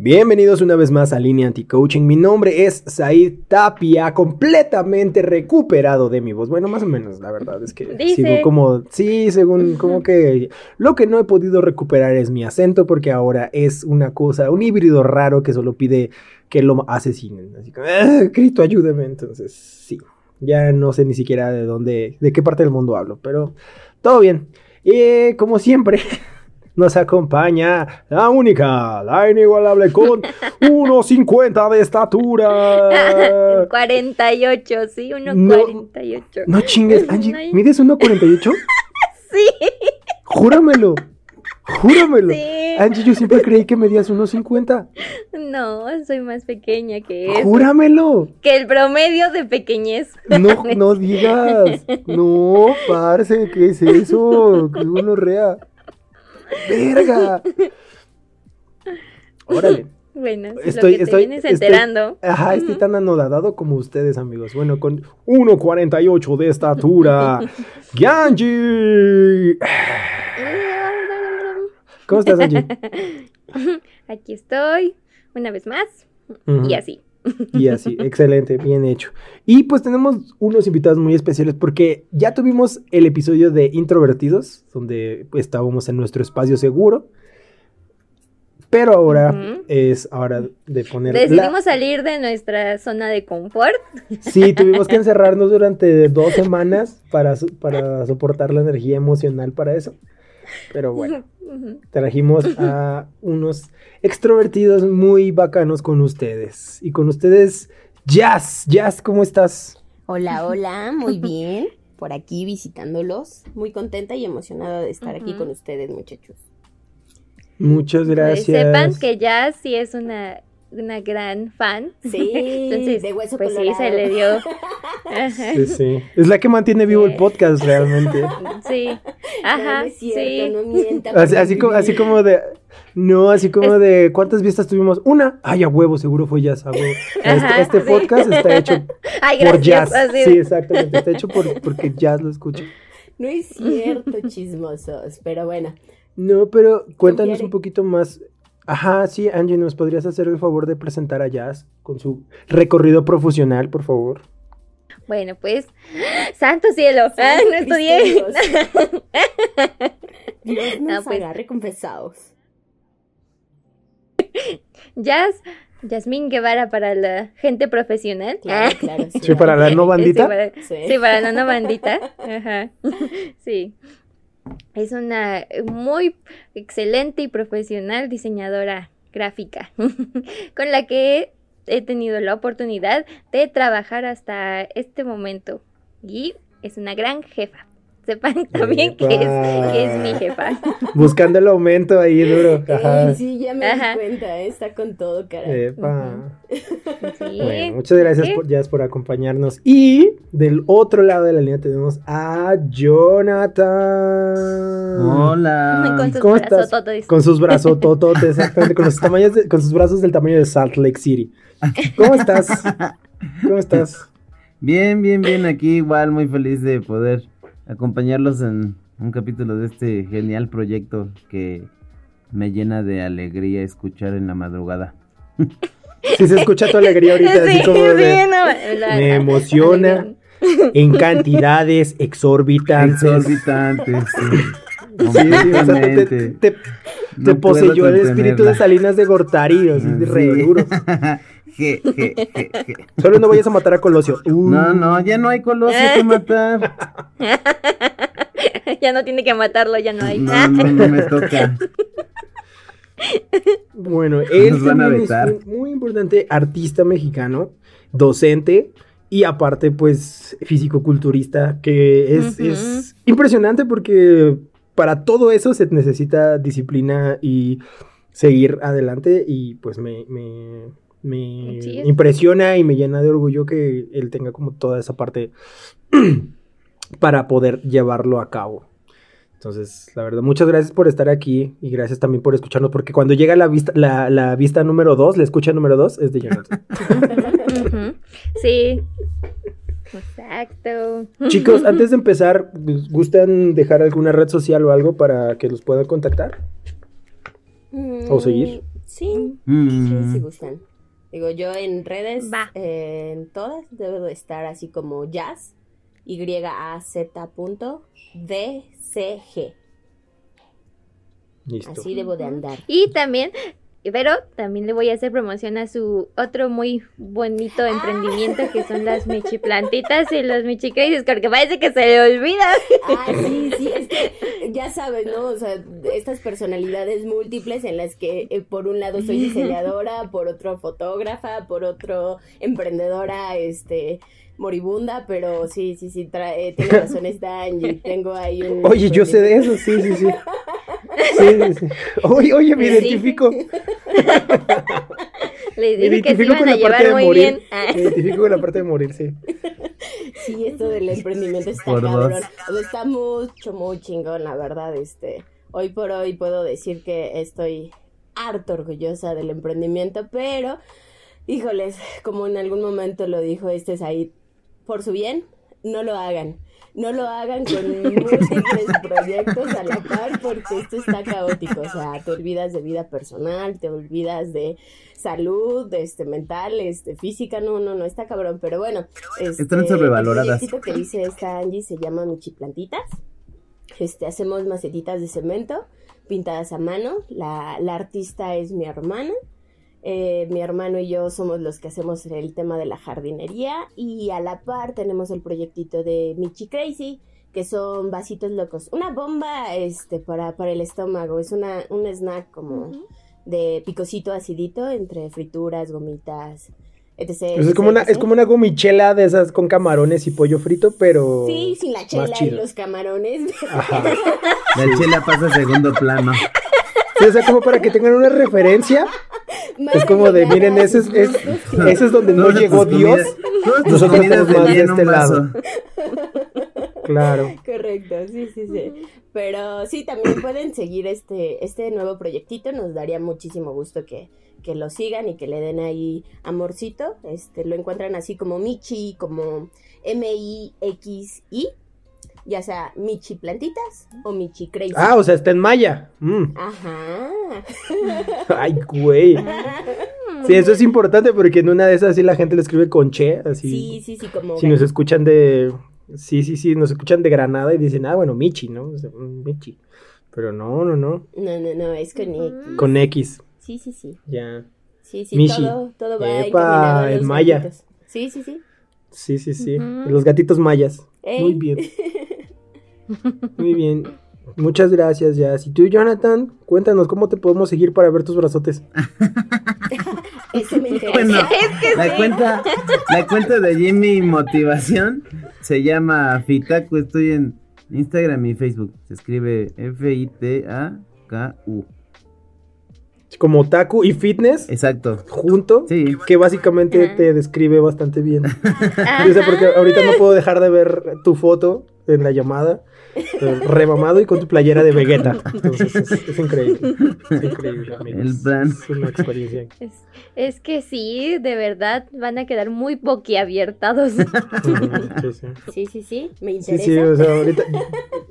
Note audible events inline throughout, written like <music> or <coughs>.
Bienvenidos una vez más a Línea Anti-Coaching. Mi nombre es Said Tapia, completamente recuperado de mi voz. Bueno, más o menos, la verdad es que Dice. sigo como, sí, según como que lo que no he podido recuperar es mi acento porque ahora es una cosa, un híbrido raro que solo pide que lo asesinen. Así que, "Ah, Cristo, ayúdame. Entonces, sí, ya no sé ni siquiera de dónde, de qué parte del mundo hablo, pero todo bien. Y como siempre, <laughs> nos acompaña la única, la inigualable con <laughs> 1,50 de estatura. <laughs> 48, sí, uno No. 48. No chingues, <laughs> Angie. ¿mides 1,48? Sí, Júramelo, júramelo. sí. Angie, yo siempre creí que medías 1,50. No, soy más pequeña que eso. Júramelo. Que el promedio de pequeñez. No, no digas. No, parce, ¿qué es eso? Qué gonorrea. Verga. Órale. Bueno, eso Estoy- es lo que te vienes estoy- enterando. Ajá, estoy tan anodadado como ustedes, amigos. Bueno, con 1,48 de estatura. <laughs> ¡Yanji! ¿Cómo estás, Angie? <laughs> Aquí estoy, una vez más, y así. Y así, excelente, bien hecho. Y pues tenemos unos invitados muy especiales porque ya tuvimos el episodio de Introvertidos, donde pues, estábamos en nuestro espacio seguro. Pero ahora Ujú. es hora de poner... la- Decidimos salir de nuestra zona de confort. Sí, tuvimos que <laughs> encerrarnos durante dos semanas para, para soportar la energía emocional para eso. Pero bueno, trajimos a <laughs> unos extrovertidos muy bacanos con ustedes. Y con ustedes, Jazz. Jazz, ¿cómo estás? Hola, <laughs> hola, muy bien. Por aquí visitándolos. Muy contenta y emocionada de estar aquí con ustedes, muchachos. Muchas Pues gracias. sepan que ya sí es una, una gran fan. Sí, <laughs> Entonces, de hueso pues sí, se le dio. <laughs> Ajá. Sí, sí. Es la que mantiene vivo el podcast realmente. <laughs> Sí, ajá, no, no es cierto, sí. no mienta. Así, así como, así como de. No, así como de. ¿Cuántas vistas tuvimos? Una. Ay, a huevo, seguro fue Jazz. A huevo. Este, Ajá, este sí. podcast está hecho Ay, por gracias. Jazz. así Sí, exactamente. Está hecho por, porque Jazz lo escucha. No es cierto, chismosos. Pero bueno, No, pero cuéntanos un poquito más. Ajá, sí, Angie, ¿nos podrías hacer el favor de presentar a Jazz con su recorrido profesional, por favor? Bueno, pues, santo cielo, ah, Santo no estudié. <laughs> Dios nos Ah, pues. agarre confesados. Jazz, Yasmín Guevara para la gente profesional. Claro, Ah, claro. Sí, para la no Sí, bandita. para, Sí. sí, para la no bandita. Ajá. Sí. Es una muy excelente y profesional diseñadora gráfica <laughs> con la que he tenido la oportunidad de trabajar hasta este momento. Y es una gran jefa. Sepan <laughs> también que es, que es mi jefa. <laughs> Buscando el aumento ahí duro. Ajá. Eh, sí, ya me Ajá. di cuenta, eh, está con todo, cara. Epa. Sí. Bueno, muchas gracias por, Jazz por acompañarnos. Y del otro lado de la línea tenemos a Jonathan. Hola. Con sus ¿Cómo estás? brazototes. Con sus brazos <laughs> tototes, exactamente, con, los tamaños de- con sus brazos del tamaño de Salt Lake City. ¿Cómo estás? ¿Cómo estás? Bien, bien, bien. Aquí igual muy feliz de poder acompañarlos en un capítulo de este genial proyecto que me llena de alegría escuchar en la madrugada. <laughs> Si se escucha tu alegría ahorita, así Sí, como sí, de, no, la- me emociona en cantidades exorbitantes. Exorbitantes, sí. Sí, sí, o sea, te, No poseyó el espíritu de. Salinas de Gortari, así de re Sí. duro. <laughs> Je, je, je, je. Solo no vayas a matar a Colosio. Uh. No, no, ya no hay colosio que matar. <laughs> ya no tiene que matarlo, ya no hay. No, no, no me toca. Bueno, él Nos van a también es un muy importante artista mexicano, docente y aparte pues físico-culturista, que es, impresionante porque para todo eso se necesita disciplina y seguir adelante y pues me, me, me Sí, impresiona y me llena de orgullo que él tenga como toda esa parte <clears throat> para poder llevarlo a cabo. Entonces, la verdad, muchas gracias por estar aquí y gracias también por escucharnos, porque cuando llega la vista, la, la vista número 2, la escucha número 2, es de Jonathan. <laughs> Sí. Exacto. Chicos, <laughs> antes de empezar, ¿gustan dejar alguna red social o algo para que los puedan contactar? ¿O seguir? Mm, Sí, Mm. sí, si gustan. Digo, yo en redes, Va. eh, en todas, debo de estar así como jazz, Y-A-Z punto D-C-G. Listo. Así debo de andar. Y también, pero también le voy a hacer promoción a su otro muy bonito emprendimiento que son las michiplantitas y los michicraces, porque parece que se le olvida. Ay, sí, sí, es que ya sabes, ¿no? O sea, estas personalidades múltiples en las que eh, por un lado soy diseñadora, por otro fotógrafa, por otro emprendedora, este moribunda, pero sí, sí, sí, tra- eh, tiene razón esta Angie, <laughs> tengo ahí un... Oye, yo sé de eso, sí, sí, sí. Sí, sí, sí. Oye, oye, me Sí. identifico. Me dije que se identifico iban con a la parte llevar de muy morir. bien. Ah. Me identifico con la parte de morir, sí. Sí, esto del emprendimiento está Por cabrón. dos. O sea, está mucho, muy chingón, la verdad. Este, hoy por hoy puedo decir que estoy harto orgullosa del emprendimiento, pero, híjoles, como en algún momento lo dijo este ahí, por su bien, no lo hagan. No lo hagan con múltiples proyectos a la par porque esto está caótico. O sea, te olvidas de vida personal, te olvidas de salud, de este mental, este física, no, no, no, está cabrón. Pero bueno, este, Están sobrevaloradas. El que dice esta Angie se llama Michiplantitas. Este, hacemos macetitas de cemento pintadas a mano. La, la artista es mi hermana. Eh, mi hermano y yo somos los que hacemos el tema de la jardinería y a la par tenemos el proyectito de Michi Crazy que son vasitos locos. Una bomba este para, para el estómago, es una un snack como de picocito acidito entre frituras, gomitas, etc. Es como una, etc. es como una gomichela de esas con camarones y pollo frito, pero. Sí, sin la chela y los camarones. <laughs> Ajá. La chela pasa a segundo plano. Sí, o sea, como para que tengan una referencia. Es como de, miren, ese es, es- ese es donde no llegó Dios. Nosotros estamos más de este lado. <laughs> Claro. Correcto, sí, sí, sí. Pero sí, también pueden seguir este, este nuevo proyectito. Nos daría muchísimo gusto que, que lo sigan y que le den ahí amorcito. Este, lo encuentran así como Michi, como M-I-X-I. Ya sea Michi Plantitas o Michi Crazy. Ah, o sea, está en Maya. Mm. Ajá. <laughs> Ay, güey. Sí, eso es importante porque en una de esas sí la gente le escribe con che, así. Sí, sí, sí, como. Si nos escuchan de. Sí, sí, sí, nos escuchan de Granada y dicen, ah, bueno, Michi, ¿no? O sea, mm, Michi. Pero no, no, no. No, no, no, es con X. Con X, Sí, sí, sí. ya. Sí, sí, Michi. todo, todo va Epa, en maya. gatitos. Sí, sí, sí. Sí, sí, sí. Los gatitos mayas. Ey. Muy bien. <laughs> Muy bien. Muchas gracias, Jazz. Y tú, Jonathan, cuéntanos cómo te podemos seguir para ver tus brazotes. <laughs> Eso me interesa. Bueno, la cuenta, la cuenta de Jimmy Motivación se llama Fitaku. Estoy en Instagram y Facebook. Se escribe F-I-T-A-K-U. Como Taku y Fitness Exacto. junto, Sí. que básicamente te describe bastante bien. <laughs> O sea, porque ahorita no puedo dejar de ver tu foto en la llamada, remamado y con tu playera de Vegeta. Entonces es, es increíble. Es increíble, amigos. El plan. Es una experiencia. Es, es que sí, de verdad van a quedar muy boquiabiertados. <laughs> Sí, sí. Sí, sí, sí, me Sí, interesa. sí, o sea, ahorita.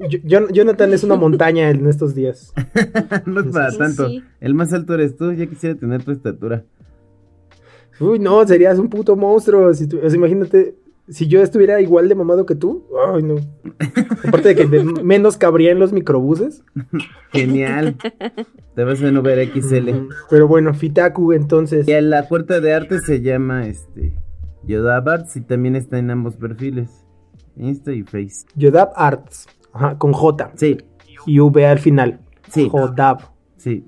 Yo- Jon- Jonathan es una montaña en estos días. <laughs> No es para Sí, tanto. sí. El más alto eres tú. Ya quisiera tener tu estatura. Uy, no, serías un puto monstruo. Si tú- o sea, imagínate, si yo estuviera igual de mamado que tú. Ay, no. Aparte de que de- <laughs> menos cabría en los microbuses. Genial. Te vas en Uber XL. Pero bueno, Fitaku, entonces. Y a la puerta de arte se llama este Yoda Arts y también está en ambos perfiles. Insta y Face. Yodab Arts. Ajá, con J. Sí, Y V al final. sí, Jodab sí.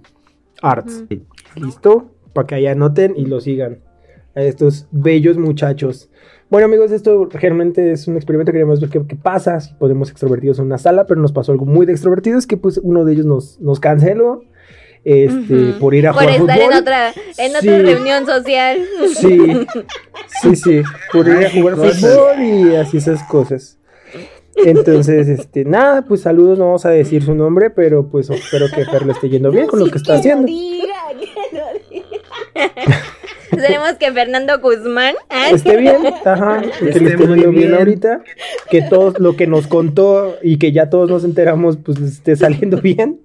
Arts. sí. ¿Listo? Para que ahí anoten y lo sigan. A estos bellos muchachos. Bueno amigos, esto realmente es un experimento, queremos ver qué, qué pasa, si podemos extrovertidos en una sala, pero nos pasó algo muy de extrovertidos, que pues uno de ellos nos, nos canceló, este, Ujú. por ir a Por jugar estar fútbol. en otra, en otra Sí. reunión social. Sí, sí, sí, por ir a jugar fútbol y así esas cosas. Entonces, este, nada, pues saludos, no vamos a decir su nombre, pero pues espero que Fer le esté yendo bien con lo que está que lo haciendo. <laughs> Tenemos que Fernando Guzmán. ah, Esté bien, ajá, <laughs> que Esté le esté muy yendo bien bien. ahorita, que todo lo que nos contó y que ya todos nos enteramos, pues esté saliendo <laughs> bien.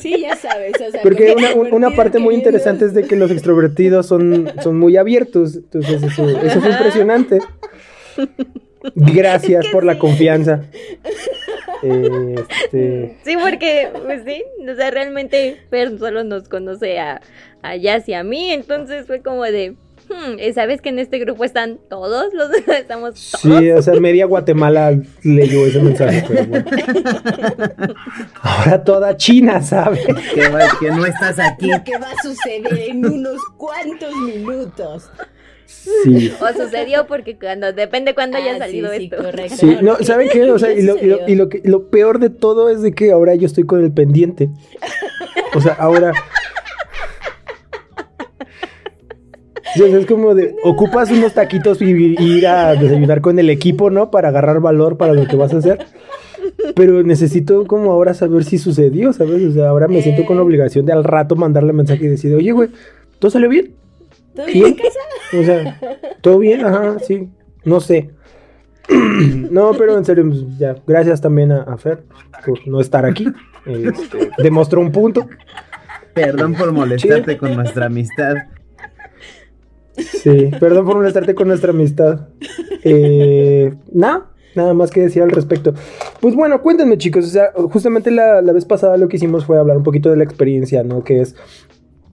Sí, ya sabes. O sea, Porque una, una parte muy interesante es de que los extrovertidos son, son muy abiertos. Entonces, eso, eso fue impresionante. Gracias por la confianza. Este, <laughs> Sí, porque, pues sí, o sea, realmente Fer solo nos conoce a, a Jazz y a mí, entonces fue como de, hmm, ¿sabes que en este grupo están todos <laughs> los, estamos todos? sí, o sea, media Guatemala leyó ese mensaje. Pero bueno. <laughs> Ahora toda China sabe. Que, va- que no estás aquí. Lo que va a suceder en unos cuantos minutos. Sí. O sucedió porque cuando, depende cuándo haya Ah, salido sí, sí, esto. correcto. Sí, no, ¿saben qué? O sea, y lo, y lo- sucedió. y lo que- lo peor de todo es de que ahora yo estoy con el pendiente. O sea, ahora. Sí, o sea, es como de, ocupas unos taquitos y, y ir a desayunar con el equipo, ¿no? Para agarrar valor para lo que vas a hacer. Pero necesito como ahora saber si sucedió, ¿sabes? O sea, ahora me siento con la obligación de al rato mandarle mensaje y decir, oye, güey, ¿todo salió bien? ¿Todo bien en ¿Bien? casa? O sea, ¿todo bien? Ajá, <laughs> sí. No sé. <clears throat> No, pero en serio, pues, ya. Gracias también a, a Fer por no estar aquí. Este, demostró un punto. Perdón por molestarte con nuestra amistad. Sí, perdón por molestarte con nuestra amistad. Eh, nada, nada más que decir al respecto. Pues bueno, cuéntenme, chicos. O sea, justamente la, la vez pasada lo que hicimos fue hablar un poquito de la experiencia, ¿no? Que es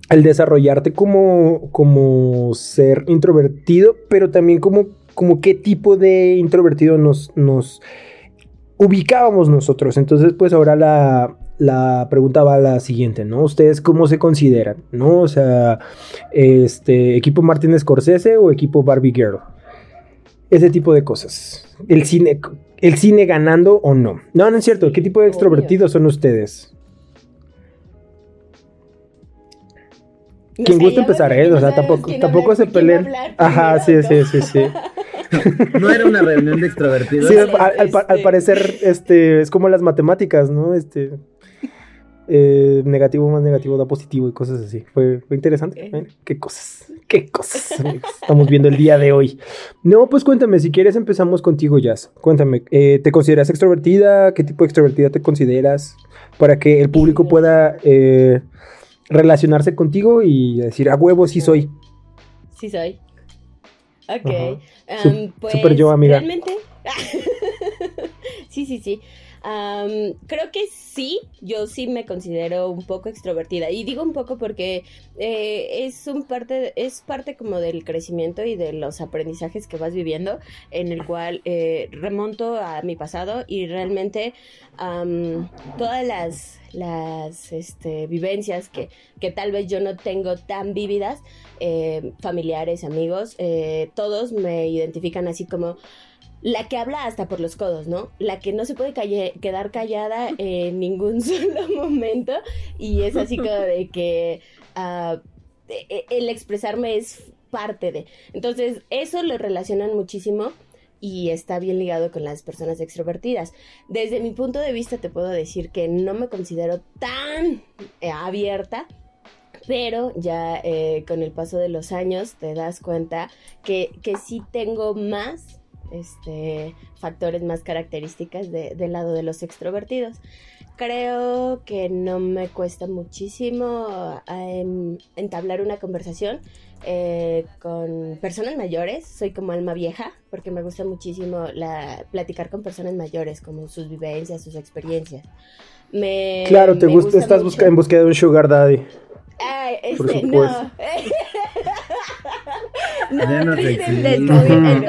el desarrollarte como, como ser introvertido, pero también como, como qué tipo de introvertido nos, nos ubicábamos nosotros. Entonces, pues ahora la, la pregunta va a la siguiente, ¿no? ¿Ustedes cómo se consideran? ¿No? O sea, este, equipo Martin Scorsese o equipo Barbie Girl. Ese tipo de cosas. El cine, el cine ganando o no. No, no es cierto. ¿Qué tipo de extrovertidos son ustedes? Quien callamos empezar, ¿eh? no O sea, tampoco, tampoco se peleen. Ajá, sí, sí, sí, sí. <laughs> No era una reunión de extrovertidos. Sí, al, al pa- al parecer, este, es como las matemáticas, ¿no? Este, eh, negativo más negativo da positivo y cosas así. Fue, fue interesante. ¿eh? Qué cosas, qué cosas estamos viendo el día de hoy. No, pues cuéntame, si quieres empezamos contigo, Jazz. Cuéntame, eh, ¿te consideras extrovertida? ¿Qué tipo de extrovertida te consideras? Para que el público pueda eh, relacionarse contigo y decir, a huevo, sí soy. Sí soy. Ok. Pues, super yo, amiga. Realmente. <laughs> sí, sí, sí. Creo que sí, yo sí me considero un poco extrovertida. Y digo un poco porque eh, es un parte, es parte como del crecimiento y de los aprendizajes que vas viviendo, en el cual eh, remonto a mi pasado y realmente todas las, las este, vivencias que, que tal vez yo no tengo tan vívidas, eh, familiares, amigos, eh, todos me identifican así como la que habla hasta por los codos, ¿no? La que no se puede quedar callada en ningún <laughs> solo momento y es así como de que ah, e- e- el expresarme es parte de. Entonces, eso lo relacionan muchísimo y está bien ligado con las personas extrovertidas. Desde mi punto de vista te puedo decir que no me considero tan eh, abierta, pero ya eh, con el paso de los años te das cuenta que, que sí tengo más este, factores, más características de- del lado de los extrovertidos. Creo que no me cuesta muchísimo em, entablar una conversación eh, con personas mayores. Soy como alma vieja porque me gusta muchísimo la, platicar con personas mayores, como sus vivencias, sus experiencias. Me, Claro, te me gusta, estás busca- en búsqueda de un sugar daddy. Ay, Por este, supuesto. no. <laughs> no, Ya nos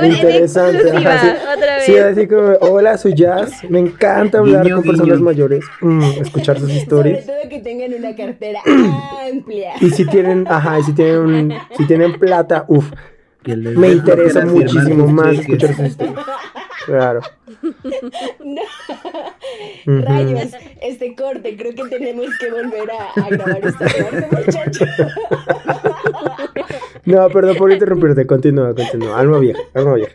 interesante, sí. otra vez. Sí, así como, hola, soy Jazz. Me encanta hablar Guiño, con personas mayores, mm, escuchar sus Sobre historias. todo que tengan una cartera <clears throat> amplia. Y si tienen, ajá, y si tienen, un- si tienen plata, uff. Me interesa muchísimo sus más escuchar su historia. Claro. <laughs> No. Rayos, este corte, creo que tenemos que volver a, a grabar esta parte, muchachos. No, perdón por interrumpirte. Continúa, continúa. Alma vieja, alma vieja.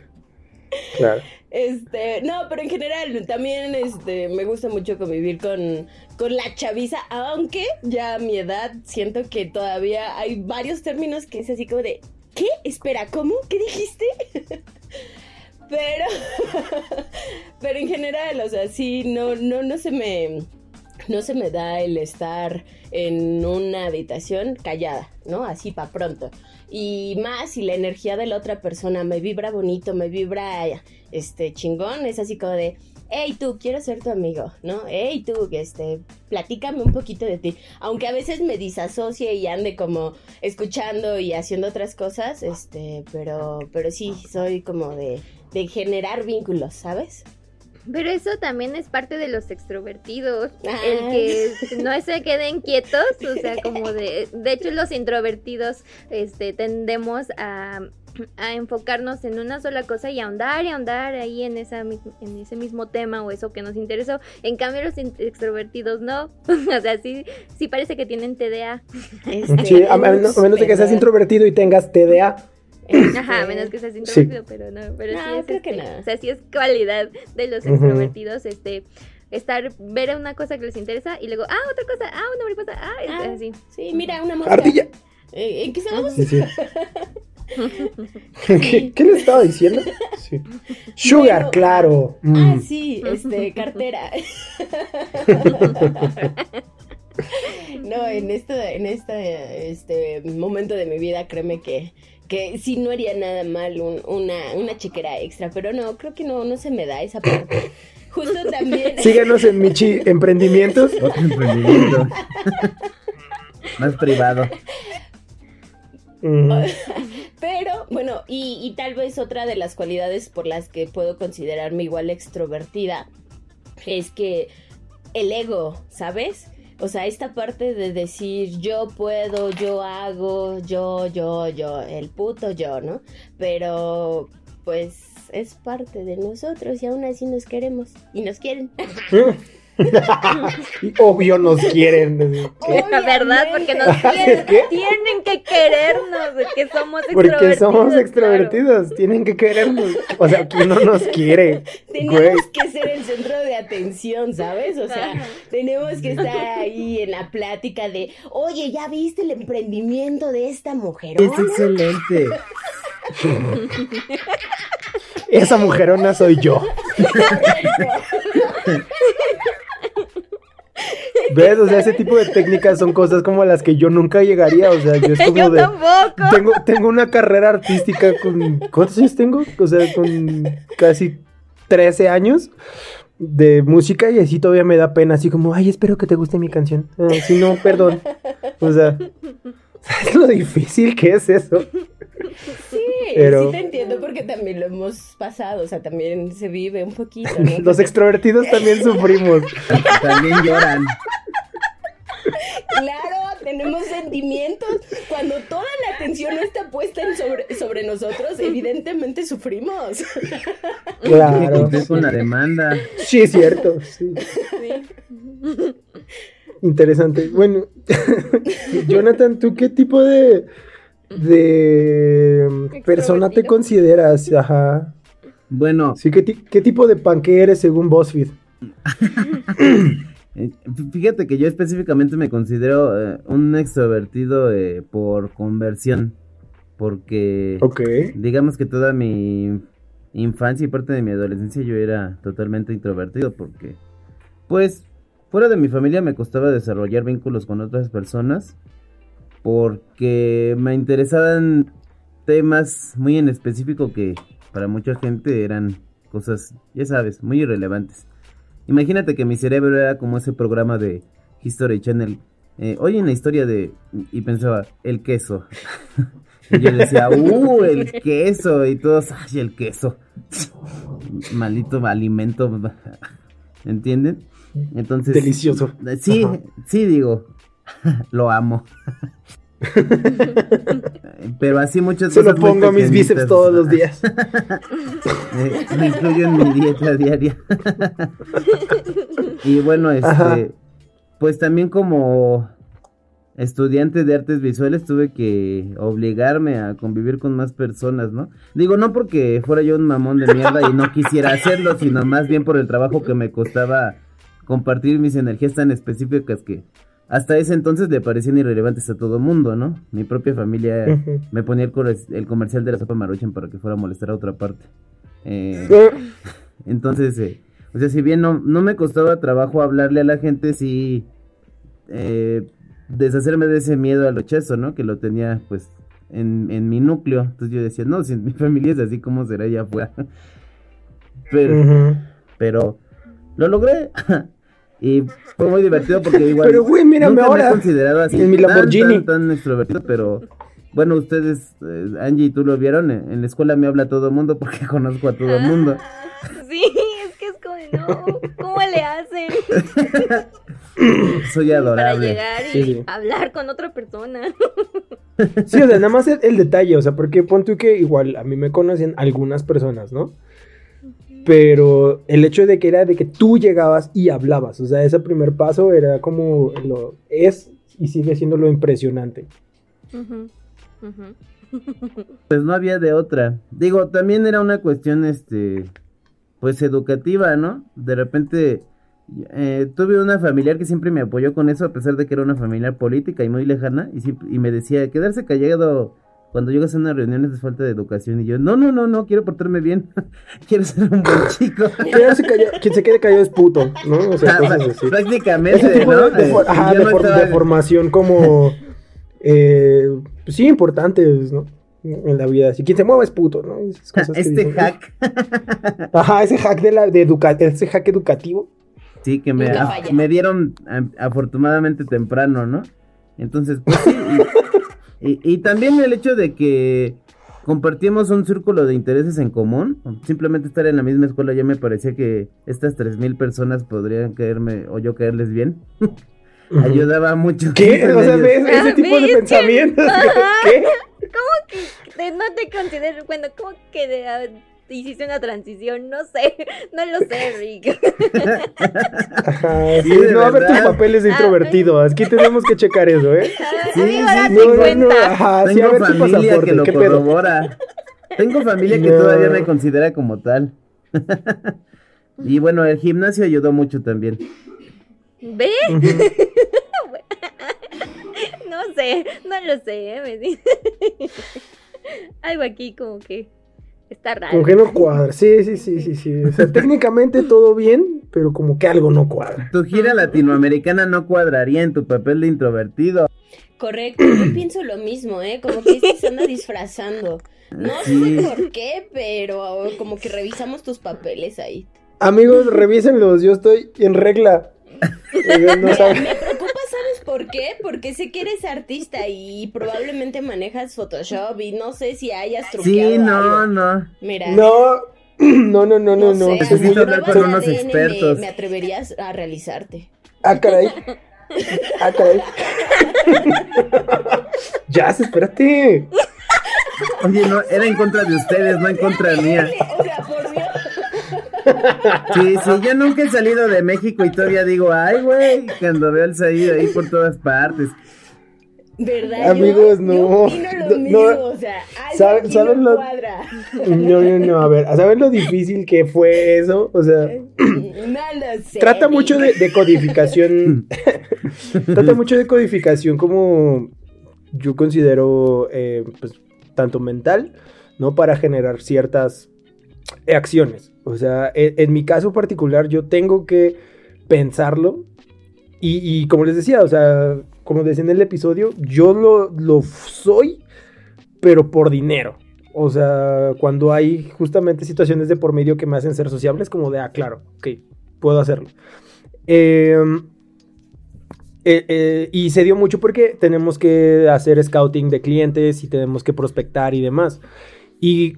Claro. Este, no, pero en general también este, me gusta mucho convivir con, con la chaviza, aunque ya a mi edad siento que todavía hay varios términos que es así como de, ¿qué? Espera, ¿cómo? ¿Qué dijiste? Pero, <laughs> pero en general, o sea, sí, no, no, no se me, no se me da el estar en una habitación callada, ¿no? Así para pronto. Y más si la energía de la otra persona me vibra bonito, me vibra este chingón, es así como de, hey tú, quiero ser tu amigo, ¿no? Hey tú, este, platícame un poquito de ti. Aunque a veces me disasocie y ande como escuchando y haciendo otras cosas, este, pero, pero sí, soy como de, de generar vínculos, ¿sabes? Pero eso también es parte de los extrovertidos, Ah. el que no se queden quietos, o sea, como de, de hecho los introvertidos, este, tendemos a, a enfocarnos en una sola cosa y ahondar y ahondar ahí en esa en ese mismo tema o eso que nos interesó. En cambio los extrovertidos no, <laughs> o sea, sí, sí parece que tienen TDA. Este, Sí, a, menos, a menos de que seas introvertido y tengas TDA. Este, Ajá, a menos que seas introvertido, pero no, pero No, sí es creo que este, no. o sea, sí es cualidad de los extrovertidos, este estar ver una cosa que les interesa y luego ah otra cosa ah una mariposa ah, es Ah. así Sí, mira, una mosca. Ardilla. Eh, ¿En qué estamos? Sí, sí. <laughs> <laughs> <laughs> ¿Qué, qué le estaba diciendo? Sí. Sugar, claro. Mm. Ah, sí, este, cartera. <laughs> no, en este, en este, este momento de mi vida, créeme que, que sí no haría nada mal un- una, una chequera extra, pero no, creo que no, no se me da esa parte. Justo también. <laughs> Síguenos en Michi Emprendimientos. Otro emprendimiento. Más privado. Mm. Bueno, y, tal vez otra de las cualidades por las que puedo considerarme igual extrovertida es que el ego, ¿sabes? O sea, esta parte de decir yo puedo, yo hago, yo, yo, yo, el puto yo, ¿no? Pero, pues, es parte de nosotros y aún así nos queremos y nos quieren. <laughs> Y obvio nos quieren. <laughs> la verdad porque nos ¿Es quieren, qué? tienen que querernos porque somos Porque extrovertidos somos claro. extrovertidos. Tienen que querernos. O sea, ¿quién no nos quiere? Güey. Tenemos que ser el centro de atención, ¿sabes? O sea, Ajá. tenemos que estar ahí en la plática de, oye, ¿ya viste el emprendimiento de esta mujer? Es excelente. <laughs> Esa mujerona soy yo. <laughs> <laughs> ¿Ves? O sea, ese tipo de técnicas son cosas como las que yo nunca llegaría. O sea, yo es <laughs> como yo de. tampoco Tengo, tengo una carrera artística con. ¿Cuántos años tengo? O sea, con casi 13 años de música y así todavía me da pena. Así como, ay, espero que te guste mi canción. Ah, si no, perdón. O sea, <laughs> ¿sabes lo difícil que es eso? Sí, Pero- sí te entiendo porque también lo hemos pasado, o sea, también se vive un poquito, ¿no? <laughs> Los extrovertidos también sufrimos. <laughs> También lloran. Claro, tenemos sentimientos. Cuando toda la atención no está puesta en sobre, sobre nosotros, evidentemente sufrimos. Claro. con la demanda. Sí, es cierto. sí. Interesante. Bueno, <laughs> Jonathan, ¿tú qué tipo de, de persona te consideras? Ajá. Bueno, Sí, ¿qué, qué tipo de panque eres según BuzzFeed? <laughs> eh, fíjate que yo específicamente me considero eh, un extrovertido eh, por conversión. Porque Ok. digamos que toda mi infancia y parte de mi adolescencia yo era totalmente introvertido porque pues fuera de mi familia me costaba desarrollar vínculos con otras personas porque me interesaban temas muy en específico que para mucha gente eran cosas, ya sabes, muy irrelevantes. Imagínate que mi cerebro era como ese programa de History Channel. Eh, Oye, en la historia de... Y pensaba, el queso. <laughs> y yo decía, ¡uh, el queso! Y todos, ¡ay, el queso! <laughs> Maldito alimento. <laughs> ¿Entienden? Entonces... Delicioso. Sí, Ajá. sí, digo, <laughs> lo amo. <laughs> Pero así muchas Se lo cosas pongo a mis bíceps todos los días. <laughs> Eh, lo incluyo en mi dieta diaria. y bueno, este, Ajá. pues también como estudiante de artes visuales tuve que obligarme a convivir con más personas, ¿no? Digo, no porque fuera yo un mamón de mierda y no quisiera hacerlo, sino más bien por el trabajo que me costaba compartir mis energías tan específicas que hasta ese entonces le parecían irrelevantes a todo mundo, ¿no? Mi propia familia me ponía el, cor- el comercial de la sopa maruchan para que fuera a molestar a otra parte. Eh, Eh, entonces, eh, o sea, si bien no, no me costaba trabajo hablarle a la gente, sí eh, deshacerme de ese miedo al rechazo, ¿no? Que lo tenía, pues, en, en mi núcleo. Entonces yo decía, no, si mi <laughs> familia es así, ¿cómo será allá afuera? <laughs> pero, pero lo logré. <laughs> y fue muy divertido porque <laughs> igual... Pero, güey, mírame nunca me he considerado así en mi Lamborghini. tan, tan extrovertido, pero... Bueno, ustedes, eh, Angie y tú lo vieron, en, en la escuela me habla todo el mundo porque <laughs> conozco a todo el mundo. Ah, Sí, es que es como, de, no, ¿cómo le hacen <laughs> Soy para adorable. llegar y Sí, sí. hablar con otra persona? Sí, o sea, nada más el, el detalle, o sea, porque pon tú que igual a mí me conocían algunas personas, ¿no? Pero el hecho de que era de que tú llegabas y hablabas, o sea, ese primer paso era como lo es y sigue siendo lo impresionante. Pues no había de otra. Digo, también era una cuestión, este, pues educativa, ¿no? De repente eh, tuve una familiar que siempre me apoyó con eso, a pesar de que era una familiar política y muy lejana, y, siempre- y me decía, quedarse callado cuando llegas a una reunión es falta de educación. Y yo, no, no, no, no, quiero portarme bien, <laughs> quiero ser un buen <laughs> chico. Quien se quede callado es puto, ¿no? O sea, cosas así. Prácticamente, <laughs> Ese tipo ¿no? de, de for- ajá, de no for- estaba- de formación como, eh, pues sí, importantes, ¿no? En la vida. Si quien se mueve es puto, ¿no? Esas cosas Este hack, Ajá, ese hack de la, de educa ese hack educativo. sí, que me, me dieron a- afortunadamente temprano, ¿no? Entonces, pues sí. Y, y- también el hecho de que compartíamos un círculo de intereses en común, simplemente estar en la misma escuela ya me parecía que estas 3.000 personas podrían caerme o yo caerles bien. <laughs> Ayudaba mucho. ¿Qué? O sea, ¿ves ese tipo de ¿ves que- pensamientos? <laughs> ¿Qué? De- no te considero, bueno, ¿cómo que de- hiciste una transición? No sé, <laughs> no lo sé, Rick. Ajá, sí, Sí, no, a ver tus papeles de Ah, introvertido. Aquí tenemos que checar eso, ¿eh? <laughs> Sí, sí, date No, no, ajá, sí, a Tengo ver tu familia pasaporte. que lo ¿Qué pedo? Tengo familia que No. todavía me considera como tal. <laughs> y bueno, el gimnasio ayudó mucho también. ¿Ve? No sé, no lo sé, ¿eh? Me. Algo aquí como que está raro. Como que no cuadra. Sí, sí, sí, sí, sí. O sea, técnicamente todo bien, pero como que algo no cuadra. Tu gira latinoamericana no cuadraría en tu papel de introvertido. Correcto, yo pienso lo mismo, ¿eh? Como que este se anda disfrazando. No Sí. sé por qué, pero como que revisamos tus papeles ahí. Amigos, revísenlos. Yo estoy en regla. <laughs> Oigan, no saben. <laughs> me preocupa, ¿sabes por qué? Porque sé que eres artista y probablemente manejas Photoshop y no sé si hayas truqueado Sí, no, algo. no. Mira. <clears throat> No, no, no, no, no, no. sé, Necesito hablar con unos ADN expertos. Me, me atreverías a realizarte. Ah, caray. <laughs> Ah, caray. ya, espérate. Oye, no, era en contra de ustedes, no en contra mía. O sea, por Dios. Sí, sí, yo nunca he salido de México y todavía digo, ay, güey, cuando veo el Said ahí por todas partes. ¿Verdad? Amigos, yo, no. Yo lo No, mismo, no. o sea, algo ¿Sabe- aquí saben no lo- cuadra. <laughs> No, no, no. A ver, ¿saben lo difícil que fue eso? O sea, No lo sé. trata mucho de codificación. <laughs> trata mucho de codificación como yo considero, eh, pues, tanto mental, ¿no? Para generar ciertas acciones. O sea, en, en mi caso particular, yo tengo que pensarlo. Y, y como les decía, o sea, como decía en el episodio, yo lo, lo soy, pero por dinero. O sea, cuando hay justamente situaciones de por medio que me hacen ser sociables, como de, ah, claro, ok, puedo hacerlo. Eh, eh, eh, y se dio mucho porque tenemos que hacer scouting de clientes y tenemos que prospectar y demás. Y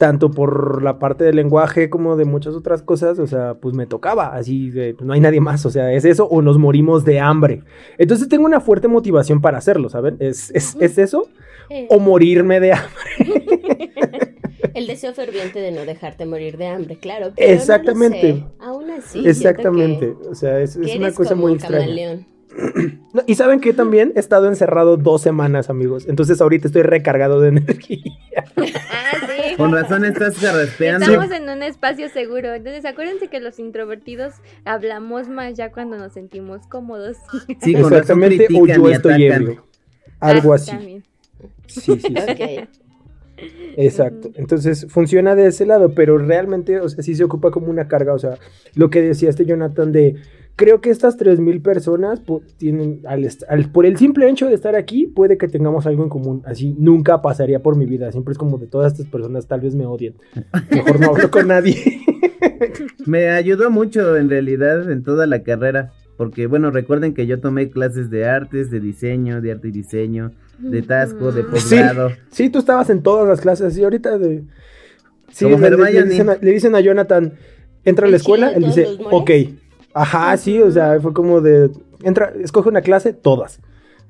tanto por la parte del lenguaje como de muchas otras cosas, o sea, pues me tocaba, así de, pues, no hay nadie más, o sea, es eso o nos morimos de hambre. Entonces tengo una fuerte motivación para hacerlo, ¿saben? ¿Es, es, es eso Eh, o morirme de hambre? <laughs> El deseo ferviente de no dejarte morir de hambre, claro. pero no lo Exactamente. sé. Aún así. Exactamente, que- o sea, es, es una cosa muy extraña. camaleón. <clears throat> No, y saben que también he estado encerrado dos semanas, amigos, entonces ahorita estoy recargado de <laughs> energía. Ah, sí. Con razón estás carraspeando. Estamos en un espacio seguro. Entonces, acuérdense que los introvertidos hablamos más ya cuando nos sentimos cómodos. Sí, con razón Exactamente, o yo estoy ebrio. Algo Ah, así. también. Sí, sí, sí. Ok. Exacto. Entonces funciona de ese lado, pero realmente, o sea, sí se ocupa como una carga. O sea, lo que decía este Jonathan de, creo que estas 3.000 personas tienen, al, al- por el simple hecho de estar aquí, puede que tengamos algo en común. Así nunca pasaría por mi vida. Siempre es como de todas estas personas tal vez me odien. Mejor no hablo con nadie. <laughs> Me ayudó mucho en realidad en toda la carrera. Porque bueno, recuerden que yo tomé clases de artes, de diseño, de arte y diseño, de tasco, de Ujú. Sí. tú estabas en todas las clases y ahorita de... Sí, Como le, dicen a, le dicen a Jonathan, entra a ¿El la escuela, él dice, ok. Ajá, sí, o sea, fue como de, entra, escoge una clase, todas.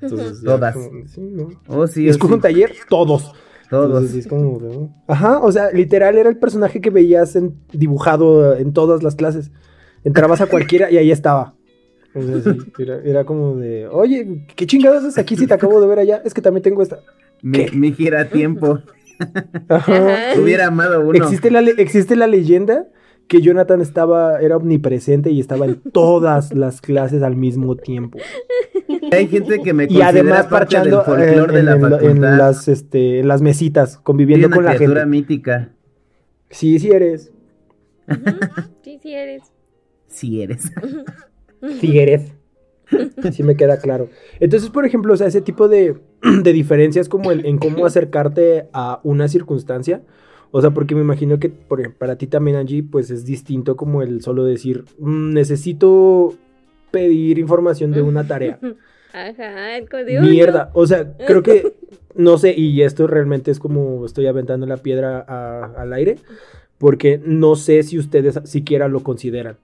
Entonces, Todas. como, sí, ¿no? Oh, sí, oh, escoge sí. un taller, todos. Todos. Entonces, es como de, ¿no? Ajá, o sea, literal era el personaje que veías en- dibujado en todas las clases. Entrabas a cualquiera y ahí estaba. O sea, sí, <laughs> era, era como de, oye, ¿qué chingados haces aquí si te acabo de ver allá? Es que también tengo esta. Mi, mi giratiempo. <laughs> Ajá. Hubiera amado uno. Existe la, existe la leyenda que Jonathan estaba, era omnipresente y estaba en <laughs> todas las clases al mismo tiempo. Hay gente que me Y además parte del parchando en, folclore de en- la en- las, este, en las mesitas, conviviendo una con la criatura gente. mítica. Sí, sí eres. Sí, sí eres. Si eres. Sí eres. Sí me queda claro. Entonces, por ejemplo, o sea, ese tipo de, <clears throat> de diferencias como el- en cómo acercarte a una circunstancia. O sea, porque me imagino que por ejemplo, para ti también, Angie, pues es distinto como el solo decir, "Mm, necesito pedir información de una tarea. <laughs> Ajá, el código. Mierda. O sea, creo que, <laughs> no sé, y esto realmente es como estoy aventando la piedra a- al aire, porque no sé si ustedes siquiera lo consideran.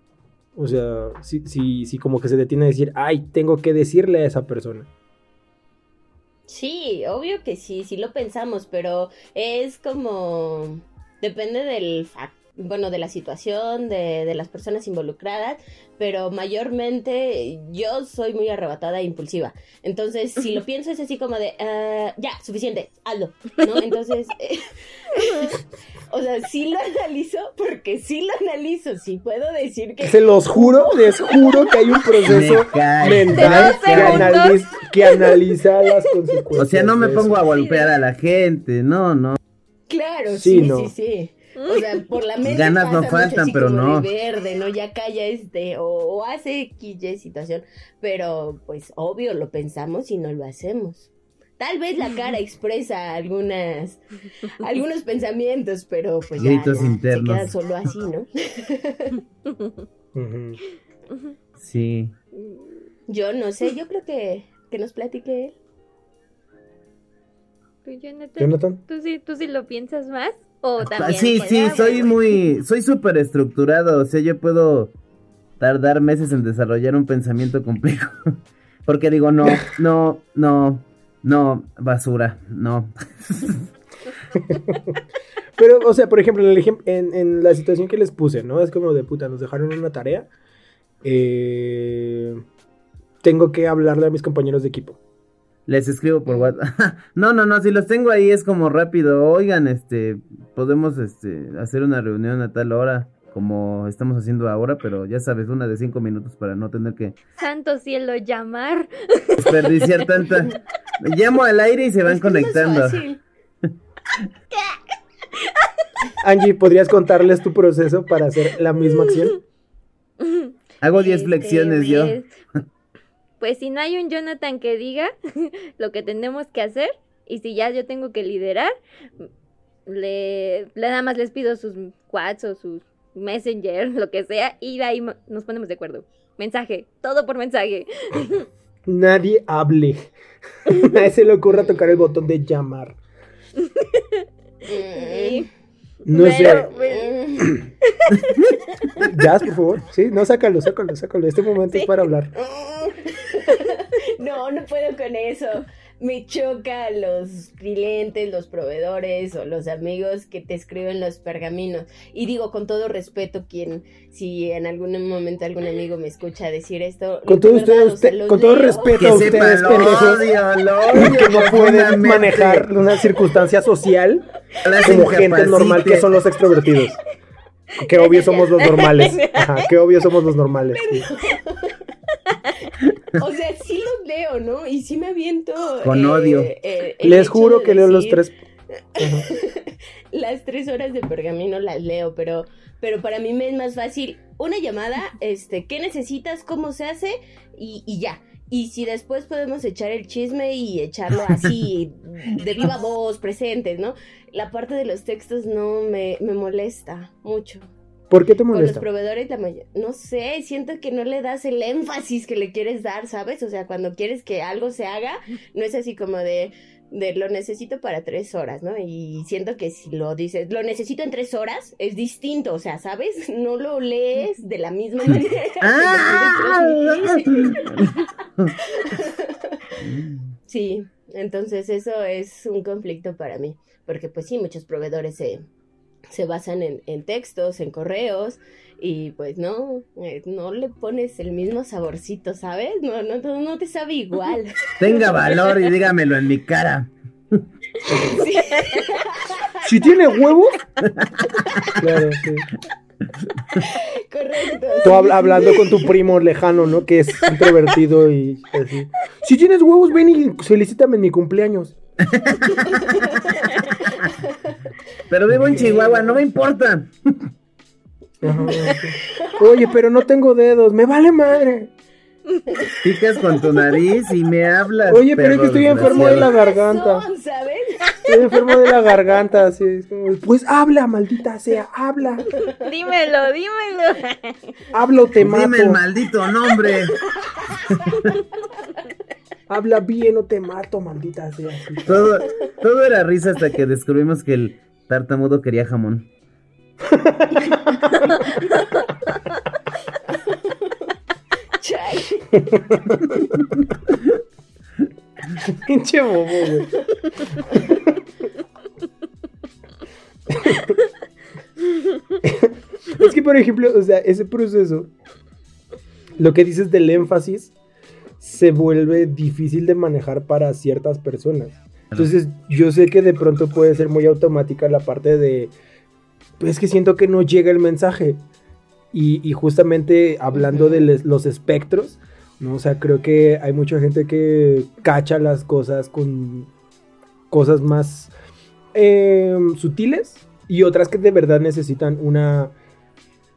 O sea, si, si, si como que se detiene a decir, ay, tengo que decirle a esa persona. Sí, obvio que sí, sí lo pensamos, pero es como depende del bueno, de la situación, de, de las personas involucradas, pero mayormente yo soy muy arrebatada e impulsiva. Entonces, si lo <laughs> pienso es así como de, "Ah, ya, suficiente, hazlo, <laughs> ¿no? Entonces, <laughs> eh, o sea, sí lo analizo porque sí lo analizo, sí puedo decir que... Se los juro, les juro que hay un proceso Me mental que, analiz- que analiza las consecuencias. O sea, no me pongo a golpear a la gente. No, no. Claro, Sí, sí, no. sí, sí. O sea, por la mente Ganas no pasa faltan, pero no. de verde, ¿no? Ya calla este, o, o hace X, Y situación. Pero, pues, obvio, lo pensamos y no lo hacemos. Tal vez la cara expresa algunas, algunos pensamientos, pero pues ya, Gritos ya internos. se queda solo así, ¿no? Sí. Yo no sé, yo creo que, que nos platique él. ¿Tú, Jonathan? Jonathan. ¿Tú sí, ¿Tú sí lo piensas más? O también. Ah, Sí, pues, sí, ah, soy muy, soy súper estructurado, o sea, yo puedo tardar meses en desarrollar un pensamiento complejo, <laughs> porque digo, no, no, no, no, basura, no. <laughs> Pero, o sea, por ejemplo, en, el ejem- en, en la situación que les puse, ¿no? Es como de puta, nos dejaron una tarea. eh, tengo que hablarle a mis compañeros de equipo. Les escribo por WhatsApp. <laughs> No, no, no, si los tengo ahí es como rápido, oigan, este, podemos, este, hacer una reunión a tal hora, como estamos haciendo ahora, pero ya sabes, una de cinco minutos para no tener que Santo cielo, llamar. desperdiciar <laughs> tanta. Llamo al aire y se van Es que no es conectando. fácil. <laughs> Angie, ¿podrías contarles tu proceso para hacer la misma acción? <laughs> Hago 10 Este, flexiones yo. pues, Pues si no hay un Jonathan que diga lo que tenemos que hacer, y si ya yo tengo que liderar, le, le nada más les pido sus quads o sus messenger, <laughs> lo que sea, y de ahí nos ponemos de acuerdo. Mensaje, todo por mensaje. <laughs> Nadie hable. <laughs> A ese le ocurra tocar el botón de llamar. Sí. No Pero, sé. pues, Jazz, por favor. Sí, no, sácalo, sácalo, sácalo. Este momento es para hablar. No, no puedo con eso. Me choca los clientes, los proveedores o los amigos que te escriben los pergaminos. Y digo con todo respeto, quien, si en algún momento algún amigo me escucha decir esto, Con todo, verdad, ustedes, o sea, usted- con todo respeto Que a ustedes, lo odio, lo <laughs> odio que no pueden manejar una circunstancia social como gente normal que son los extrovertidos. Qué obvio somos los normales. <laughs> Ajá, qué obvio somos los normales. sí. O sea, sí los leo, ¿no? Y sí me aviento. Con odio. eh, Les juro de que leo los tres. <laughs> Las tres horas de pergamino las leo, pero, pero para mí me es más fácil una llamada, este, ¿qué necesitas? ¿Cómo se hace? Y, y ya. Y si después podemos echar el chisme y echarlo así, <laughs> de viva voz, presentes, ¿no? La parte de los textos no me, me molesta mucho. ¿Por qué te Con los molesta? proveedores, la no sé, siento que no le das el énfasis que le quieres dar, ¿sabes? O sea, cuando quieres que algo se haga, no es así como de, de lo necesito para tres horas, ¿no? Y siento que si lo dices, lo necesito en tres horas, es distinto, o sea, ¿sabes? No lo lees de la misma <laughs> manera. que lo quieres transmitir. <laughs> Sí, entonces eso es un conflicto para mí, porque pues sí, muchos proveedores se, se basan en, en textos, en correos, y pues no, eh, no le pones el mismo saborcito, ¿sabes? No, no, no, no te sabe igual. <laughs> Tenga valor y dígamelo en mi cara. Sí. <laughs> Si tiene huevos. <laughs> Claro, sí. Correcto. Tú hablando con tu primo lejano, ¿no? Que es introvertido y así. Si tienes huevos, ven y felicítame en mi cumpleaños. <laughs> Pero vivo en Chihuahua, no me importa. Oye, pero no tengo dedos, me vale madre. Picas con tu nariz y me hablas. Oye, pero es que estoy enfermo de la garganta. Son, ¿sabes? Estoy enfermo de la garganta, así. es como, Pues habla, maldita sea, habla. dímelo, dímelo. Habla o te Dime el mato. maldito nombre. <laughs> Habla bien o te mato, maldita sea. Todo, todo era risa hasta que descubrimos que el tartamudo quería jamón. Pinche bobo, güey. es que, por ejemplo, o sea, ese proceso, lo que dices del énfasis, se vuelve difícil de manejar para ciertas personas. Entonces, yo sé que de pronto puede ser muy automática la parte de, pues es que siento que no llega el mensaje. Y, y justamente hablando de les- los espectros, ¿no? O sea, creo que hay mucha gente que cacha las cosas con cosas más eh, sutiles y otras que de verdad necesitan una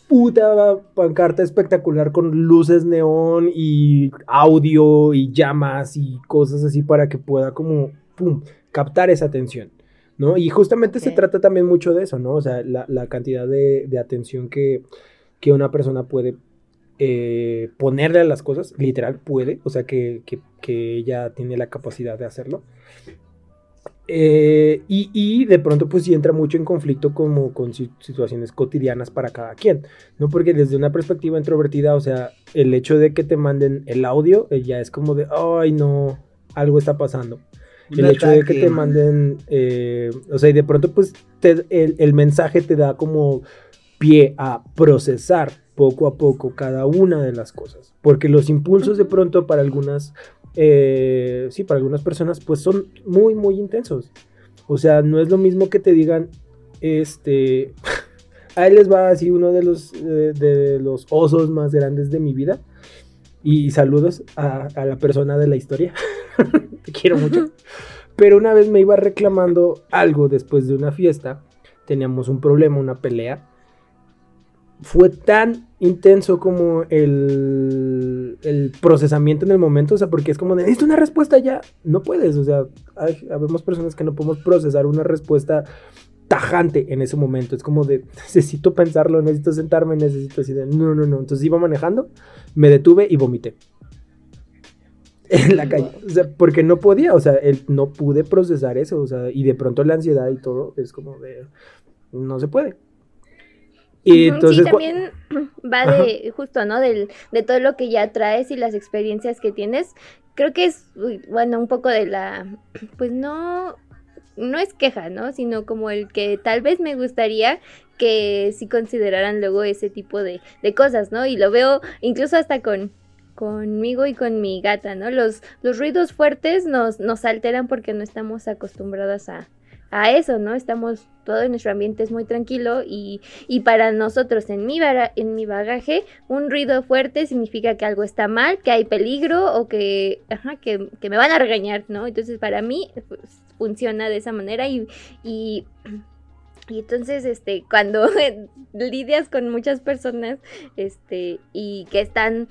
puta pancarta espectacular con luces neón y audio y llamas y cosas así para que pueda como, pum, captar esa atención, ¿no? Y justamente se trata también mucho de eso, ¿no? O sea, la, la cantidad de, de atención que, que una persona puede eh, ponerle a las cosas, literal puede, o sea que, que, que ella tiene la capacidad de hacerlo. Eh, y, y de pronto pues sí entra mucho en conflicto como con si- situaciones cotidianas para cada quien, ¿no? Porque desde una perspectiva introvertida, o sea, el hecho de que te manden el audio eh, ya es como de, ay no, algo está pasando. El hecho de que te manden, eh, o sea, y de pronto pues te- el, el mensaje te da como pie a procesar poco a poco cada una de las cosas. Porque los impulsos de pronto para algunas, eh, sí, para algunas personas pues son muy, muy intensos. O sea, no es lo mismo que te digan, este, <laughs> ahí les va así uno de los, eh, de los osos más grandes de mi vida. Y saludos a, a la persona de la historia. <laughs> Te quiero mucho. Pero una vez me iba reclamando algo después de una fiesta. Teníamos un problema, una pelea. Fue tan intenso como el, procesamiento en el momento. O sea, porque es como de, necesito una respuesta ya. No puedes. O sea, hay, habemos personas que no podemos procesar una respuesta tajante en ese momento. Es como de, <laughs> necesito pensarlo, necesito sentarme, necesito así de, no, no, no. Entonces iba manejando, me detuve y vomité. En la calle. O sea, porque no podía, o sea, el- no pude procesar eso, o sea, y de pronto la ansiedad y todo es como de... no se puede. Y Ujú, entonces, sí, también <clears throat> va de justo, ¿no? Del, de todo lo que ya traes y las experiencias que tienes. Creo que es, bueno, un poco de la, <clears throat> pues no, no es queja, ¿no? Sino como el que tal vez me gustaría que sí consideraran luego ese tipo de, de cosas, ¿no? Y lo veo incluso hasta con conmigo y con mi gata, ¿no? Los, los ruidos fuertes nos, nos alteran porque no estamos acostumbradas a, a eso, ¿no? Estamos, todo nuestro ambiente es muy tranquilo y, y para nosotros en mi, en mi bagaje un ruido fuerte significa que algo está mal, que hay peligro o que, ajá, que, que me van a regañar, ¿no? Entonces para mí pues, funciona de esa manera y, y, y entonces este, cuando <laughs> lidias con muchas personas este, y que están,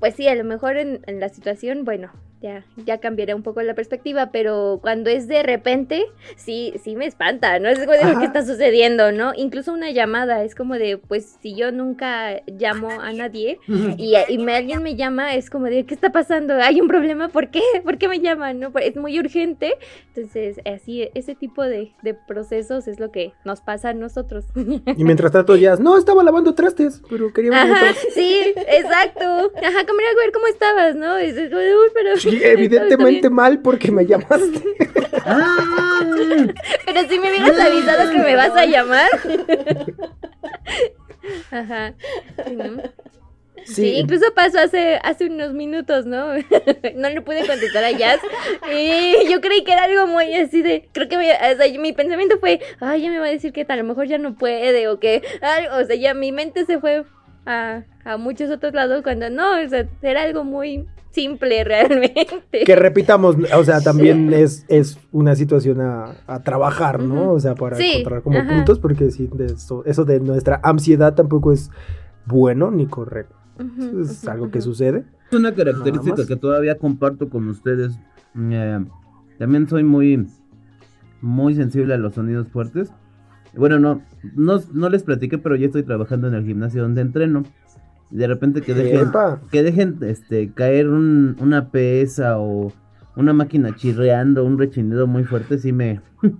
pues sí, a lo mejor en la situación, bueno. Ya, ya cambiará un poco la perspectiva, pero cuando es de repente, sí, sí me espanta, ¿no? Es como de qué está sucediendo, ¿no? Incluso una llamada, es como de, pues, si yo nunca llamo a nadie y, y me, alguien me llama, es como de, ¿qué está pasando? ¿Hay un problema? ¿Por qué? ¿Por qué me llaman? ¿No? Es muy urgente. Entonces, así, ese tipo de, de procesos es lo que nos pasa a nosotros. y mientras tanto ya, no, estaba lavando trastes, pero quería ver cómo Ajá, estabas". sí, exacto. Ajá, como a ver cómo estabas, ¿no? Y es como de, "Uy, pero... Evidentemente bien". mal porque me llamaste. <laughs> ¡Ah! Pero si me hubieras avisado que me vas a llamar. <laughs> Ajá. Sí, ¿no? Sí, Sí, incluso pasó hace, hace unos minutos, ¿no? <laughs> no le pude contestar a Jazz. Y yo creí que era algo muy así de. Creo que me- o sea, mi pensamiento fue, ay, ya me va a decir que a lo mejor ya no puede, o que. algo, o sea, ya mi mente se fue a, a muchos otros lados cuando no, o sea, era algo muy simple realmente. que repitamos, o sea, también es, es una situación a, a trabajar, ¿no? O sea, para Sí, encontrar como ajá. puntos, porque sí, de eso, eso de nuestra ansiedad tampoco es bueno ni correcto. Es algo que sucede. Es una característica que todavía comparto con ustedes. Eh, también soy muy, muy sensible a los sonidos fuertes. Bueno, no, no, no les platiqué, pero yo estoy trabajando en el gimnasio donde entreno. De repente que dejen, Epa. que dejen este, caer un- una pesa o una máquina chirreando, un rechinido muy fuerte, sí me... <laughs>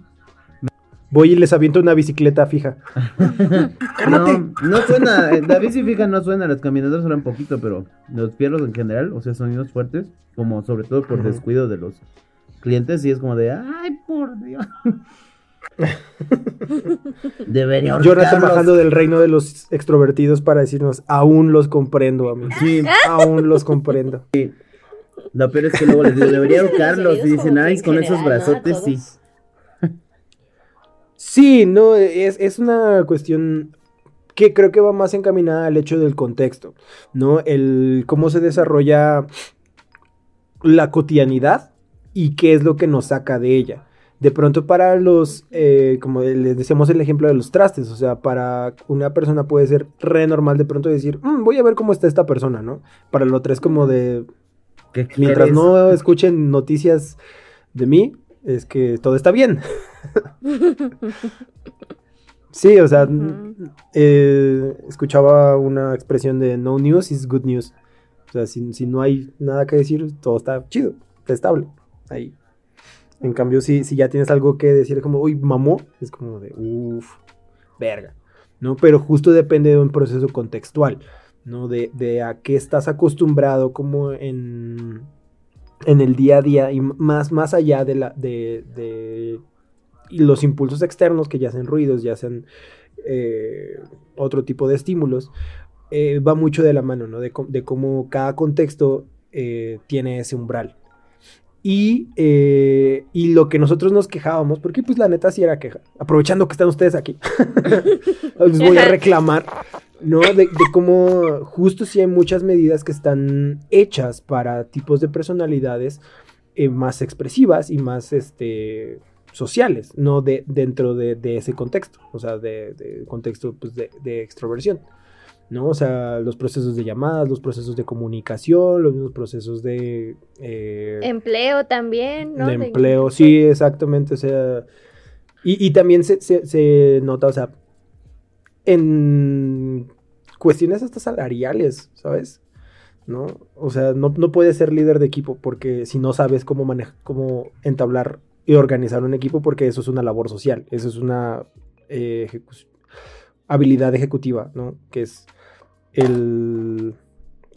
Voy y les aviento una bicicleta fija. <laughs> No, no suena, eh, David si fija no suena, las caminadoras suenan poquito, pero los fierros en general, o sea, sonidos fuertes, como sobre todo por descuido de los clientes, y es como de, ay, por Dios. <laughs> <laughs> Debería Jonathan bajando del reino de los extrovertidos para decirnos, aún los comprendo, amigos. Sí, Aún los comprendo. lo peor es que luego les digo, debería <laughs> ahorcarlos, y dicen, ay, con esos general, ¿no? Brazotes, sí. Sí, no, es, es una cuestión que creo que va más encaminada al hecho del contexto, ¿no? El cómo se desarrolla la cotidianidad y qué es lo que nos saca de ella. De pronto para los, eh, como les decíamos el ejemplo de los trastes, o sea, para una persona puede ser re normal de pronto decir, "Mm, voy a ver cómo está esta persona, ¿no? Para el otro es como de, ¿Qué mientras quieres? no escuchen noticias de mí, es que todo está bien. <laughs> Sí, o sea, eh, escuchaba una expresión de no news is good news. O sea, si, si no hay nada que decir, todo está chido, está estable. Ahí. En cambio, si, si ya tienes algo que decir como, uy, mamó, es como de, uff, verga. ¿No? Pero justo depende de un proceso contextual, ¿no? De, de a qué estás acostumbrado como en, en el día a día y más, más allá de, la, de, de los impulsos externos que ya hacen ruidos, ya hacen eh, otro tipo de estímulos, eh, va mucho de la mano, ¿no? De, de cómo cada contexto eh, tiene ese umbral. Y, eh, y lo que nosotros nos quejábamos, porque pues la neta sí era queja, aprovechando que están ustedes aquí, <laughs> les voy a reclamar, ¿no? De, de cómo justo sí hay muchas medidas que están hechas para tipos de personalidades eh, más expresivas y más este, sociales, no de, dentro de, de ese contexto, o sea, de, de contexto pues, de, de extroversión. ¿No? O sea, los procesos de llamadas, los procesos de comunicación, los mismos procesos de... eh, Empleo también, ¿no? de empleo, sí, exactamente, o sea... Y, y también se, se- se nota, o sea, en cuestiones hasta salariales, ¿sabes? ¿No? O sea, no, no puedes ser líder de equipo porque si no sabes cómo manejar, cómo entablar y organizar un equipo, porque eso es una labor social, eso es una eh, habilidad ejecutiva, ¿no? Que es el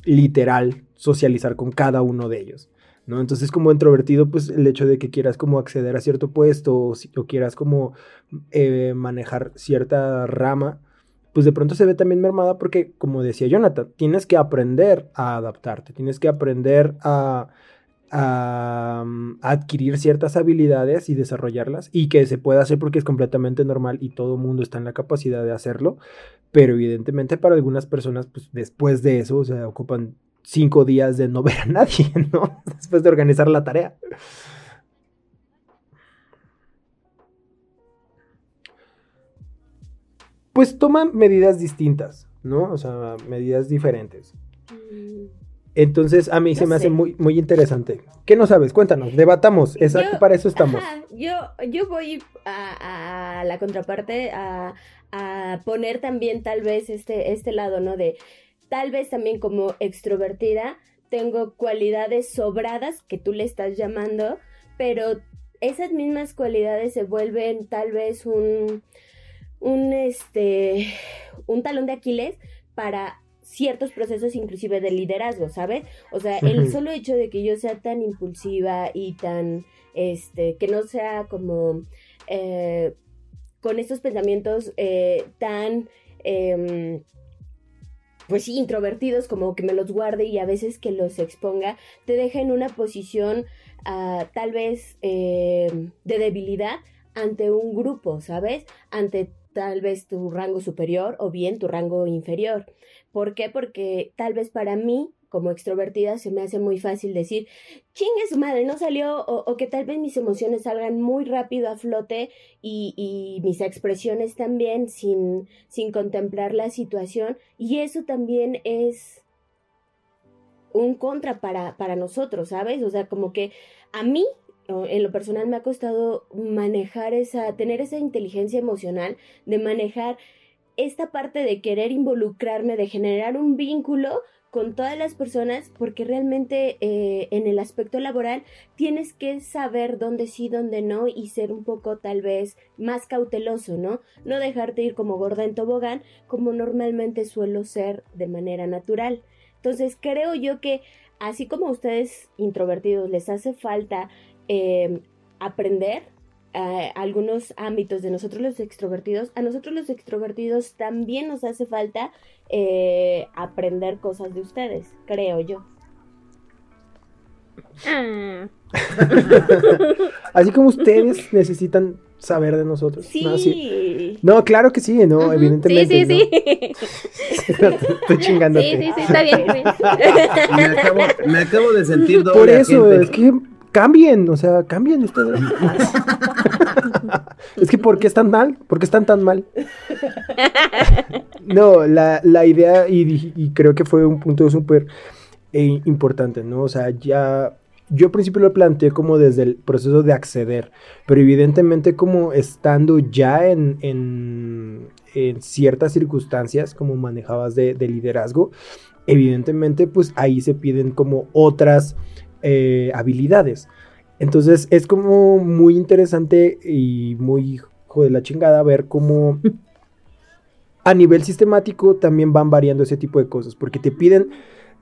literal socializar con cada uno de ellos. ¿no? Entonces, como introvertido, pues el hecho de que quieras como acceder a cierto puesto o, quieras como eh, manejar cierta rama, pues de pronto se ve también mermada porque, como decía Jonathan, tienes que aprender a adaptarte, tienes que aprender a, a, mm, adquirir ciertas habilidades y desarrollarlas y que se pueda hacer porque es completamente normal y todo mundo está en la capacidad de hacerlo, pero evidentemente para algunas personas, pues después de eso, o sea, ocupan cinco días de no <laughs> ver a nadie, ¿no? Después de organizar la tarea. Pues toman medidas distintas, ¿no? O sea, medidas diferentes. Entonces, a mí se me hace muy, muy interesante. ¿Qué no sabes? Cuéntanos, debatamos. Exacto, para eso estamos. yo, yo voy a, la contraparte a, a, poner también tal vez este, este lado, ¿no? De tal vez también como extrovertida tengo cualidades sobradas que tú le estás llamando, pero esas mismas cualidades se vuelven tal vez un, un, este, un talón de Aquiles para ciertos procesos inclusive de liderazgo, ¿sabes? O sea, el solo hecho de que yo sea tan impulsiva y tan, este, que no sea como eh, con estos pensamientos eh, tan... Em, pues sí, introvertidos, como que me los guarde y a veces que los exponga, te deja en una posición ah, tal vez eh, de debilidad ante un grupo, ¿sabes? Ante tal vez tu rango superior o bien tu rango inferior. ¿Por qué? Porque tal vez para mí como extrovertida se me hace muy fácil decir, chingue su madre, no salió, o, que tal vez mis emociones salgan muy rápido a flote y, mis expresiones también sin, sin contemplar la situación. Y eso también es un contra para, para nosotros, ¿sabes? O sea, como que a mí en lo personal me ha costado manejar esa, tener esa inteligencia emocional, de manejar esta parte de querer involucrarme, de generar un vínculo con todas las personas porque realmente eh, en el aspecto laboral tienes que saber dónde sí, dónde no y ser un poco tal vez más cauteloso, ¿no? No dejarte ir como gorda en tobogán como normalmente suelo ser de manera natural. Entonces creo yo que así como a ustedes introvertidos les hace falta eh, aprender algunos ámbitos de nosotros los extrovertidos, a nosotros los extrovertidos también nos hace falta eh, aprender cosas de ustedes, creo yo. Ah. <laughs> Así como ustedes necesitan saber de nosotros. Sí. No, claro que sí, no, evidentemente. Sí, sí, sí. <laughs> Estoy chingándote. Sí, sí, sí, está bien. me, acabo, de sentir doble Por eso, es que cambien, o sea, cambien ustedes. <laughs> es que ¿por qué están mal? ¿Por qué están tan mal? no, la, idea, y, creo que fue un punto súper eh, importante, ¿no? O sea, ya yo al principio lo planteé como desde el proceso de acceder, pero evidentemente como estando ya en, en, ciertas circunstancias, como manejabas de, de, liderazgo, evidentemente pues ahí se piden como otras eh, habilidades. Entonces es como muy interesante y muy hijo de la chingada ver cómo a nivel sistemático también van variando ese tipo de cosas, porque te piden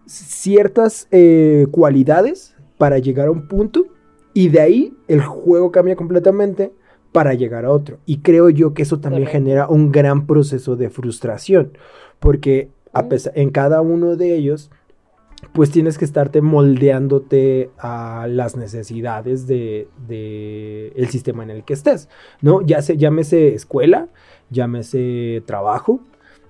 ciertas eh, cualidades para llegar a un punto y de ahí el juego cambia completamente para llegar a otro. Y creo yo que eso también genera un gran proceso de frustración, porque a pesar, en cada uno de ellos pues tienes que estarte moldeándote a las necesidades de, el sistema en el que estés, ¿no? Ya se, llámese escuela, llámese trabajo,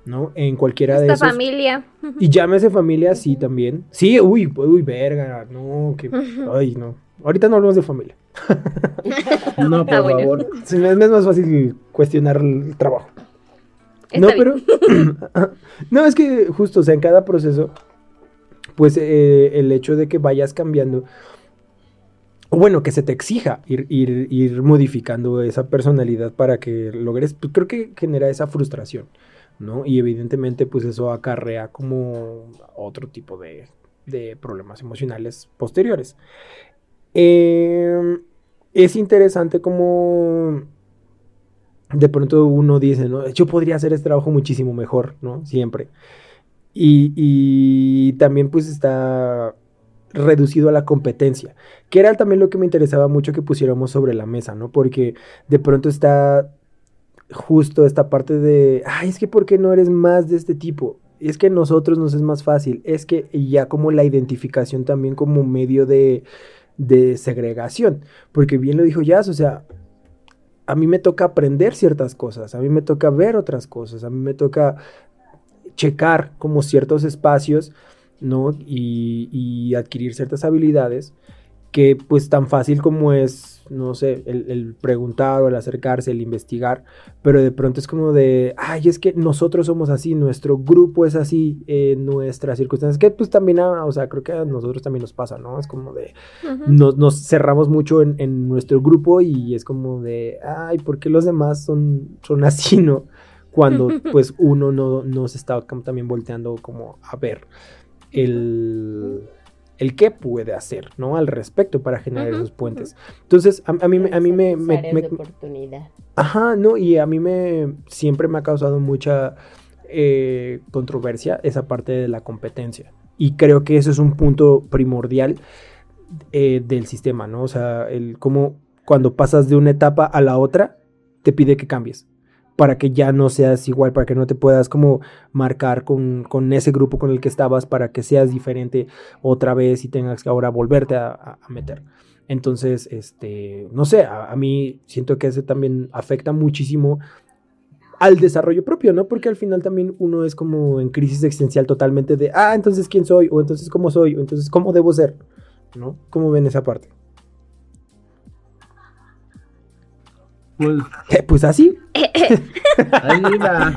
¿no? En cualquiera de esos. familia. Y llámese familia, sí, también. Sí, uy, uy, verga, no, que, ay, no. Ahorita no hablamos de familia. <laughs> no, por ah, favor. es más fácil cuestionar el trabajo. no, pero, <clears throat> no, es que justo, o sea, en cada proceso pues eh, el hecho de que vayas cambiando, o bueno, que se te exija ir, ir, modificando esa personalidad para que logres, pues creo que genera esa frustración, ¿no? Y evidentemente pues eso acarrea como otro tipo de, de problemas emocionales posteriores. Em, es interesante como de pronto uno dice, ¿no? Yo podría hacer este trabajo muchísimo mejor, ¿no? Siempre. Y, también pues está reducido a la competencia, que era también lo que me interesaba mucho que pusiéramos sobre la mesa, ¿no? Porque de pronto está justo esta parte de, ay, es que ¿por qué no eres más de este tipo? Es que nosotros nos es más fácil, es que ya como la identificación también como medio de, de segregación, porque bien lo dijo Jazz, o sea, a mí me toca aprender ciertas cosas, a mí me toca ver otras cosas, a mí me toca checar como ciertos espacios, ¿no? Y, y adquirir ciertas habilidades que pues tan fácil como es, no sé, el, preguntar o el acercarse, el investigar, pero de pronto es como de, ay, es que nosotros somos así, nuestro grupo es así, eh, nuestras circunstancias, que pues también, o sea, creo que a nosotros también nos pasa, ¿no? Es como de, nos, cerramos mucho en, nuestro grupo y es como de, ay, ¿por qué los demás son, son así, <laughs> no? Cuando <laughs> pues uno no, no se está también volteando como a ver el el qué puede hacer, ¿no? Al respecto para generar esos puentes. Entonces, a, mí, a mí me... me, oportunidad. Ajá, no, y a mí me... Siempre me ha causado mucha eh, controversia esa parte de la competencia. Y creo que eso es un punto primordial eh, del sistema, ¿no? O sea, el cómo cuando pasas de una etapa a la otra, te pide que cambies para que ya no seas igual, para que no te puedas como marcar con, ese grupo con el que estabas, para que seas diferente otra vez y tengas que ahora volverte a, meter. Entonces, este, no sé, a, mí siento que ese también afecta muchísimo al desarrollo propio, ¿no? Porque al final también uno es como en crisis existencial totalmente de, ah, entonces quién soy, o entonces cómo soy, o entonces cómo debo ser, ¿no? ¿Cómo ven esa parte? Pues, eh, pues así. <laughs> Ahí va.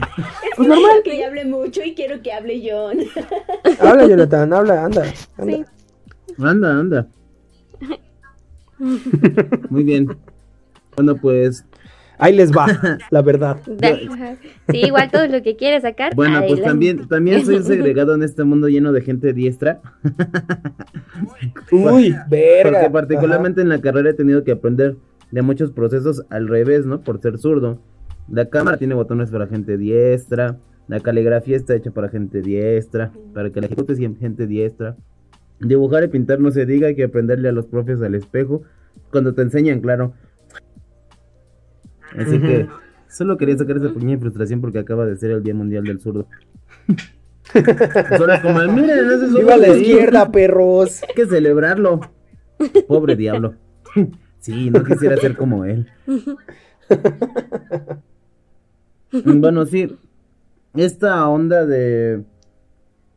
pues normal. que hable mucho y quiero que hable John. <laughs> habla, Jonathan, habla, anda. Anda, anda. anda. Muy bien. Bueno, pues. Ahí les va, <laughs> la verdad. Sí, igual todo lo que quieres sacar. Bueno, pues también, también soy segregado en este mundo lleno de gente diestra. Uy, verga. Porque particularmente en la carrera he tenido que aprender de muchos procesos al revés, ¿no? Por ser zurdo. La cámara tiene botones para gente diestra, la caligrafía está hecha para gente diestra, para que la ejecutes gente diestra. Dibujar y pintar no se diga, hay que aprenderle a los profes al espejo cuando te enseñan, claro. Así que solo quería sacar esa pequeña frustración porque acaba de ser el Día Mundial del Zurdo. <laughs> Solo como, miren, Viva a la izquierda, perros. Hay que celebrarlo. Pobre diablo. <laughs> Sí, no quisiera ser como él. <laughs> bueno, sí. Esta onda de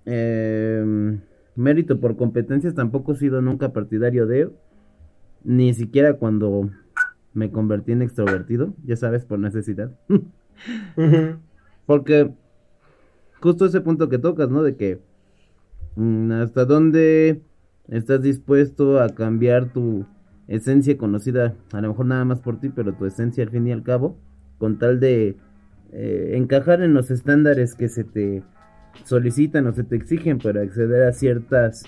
em, mérito por competencias tampoco he sido nunca partidario de. Ni siquiera cuando me convertí en extrovertido, ya sabes, por necesidad. Porque justo ese punto que tocas, ¿no? De que mm, hasta dónde estás dispuesto a cambiar tu esencia conocida a lo mejor nada más por ti, pero tu esencia al fin y al cabo, con tal de eh, encajar en los estándares que se te solicitan o se te exigen para acceder a ciertas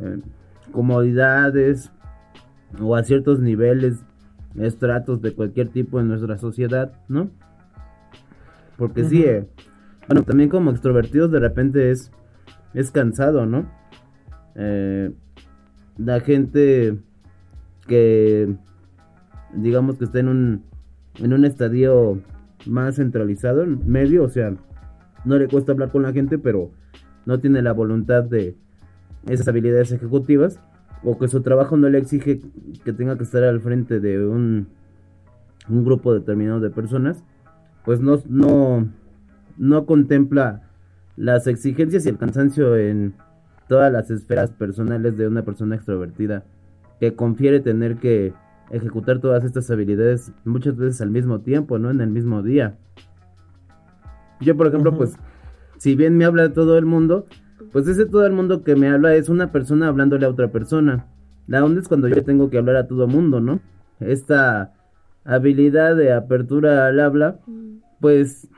eh, comodidades o a ciertos niveles, estratos de cualquier tipo en nuestra sociedad, ¿no? Porque sí, eh, bueno, también como extrovertidos de repente es, es cansado, ¿no? la gente que digamos que está en un en un estadio más centralizado, medio, o sea, no le cuesta hablar con la gente, pero no tiene la voluntad de esas habilidades ejecutivas o que su trabajo no le exige que tenga que estar al frente de un, un grupo determinado de personas, pues no, no, no contempla las exigencias y el cansancio en todas las esferas personales de una persona extrovertida que confiere tener que ejecutar todas estas habilidades muchas veces al mismo tiempo, ¿no? En el mismo día. Yo, por ejemplo, pues, si bien me habla todo el mundo, pues ese todo el mundo que me habla es una persona hablándole a otra persona. La onda es cuando yo tengo que hablar a todo mundo, ¿no? Esta habilidad de apertura al habla, pues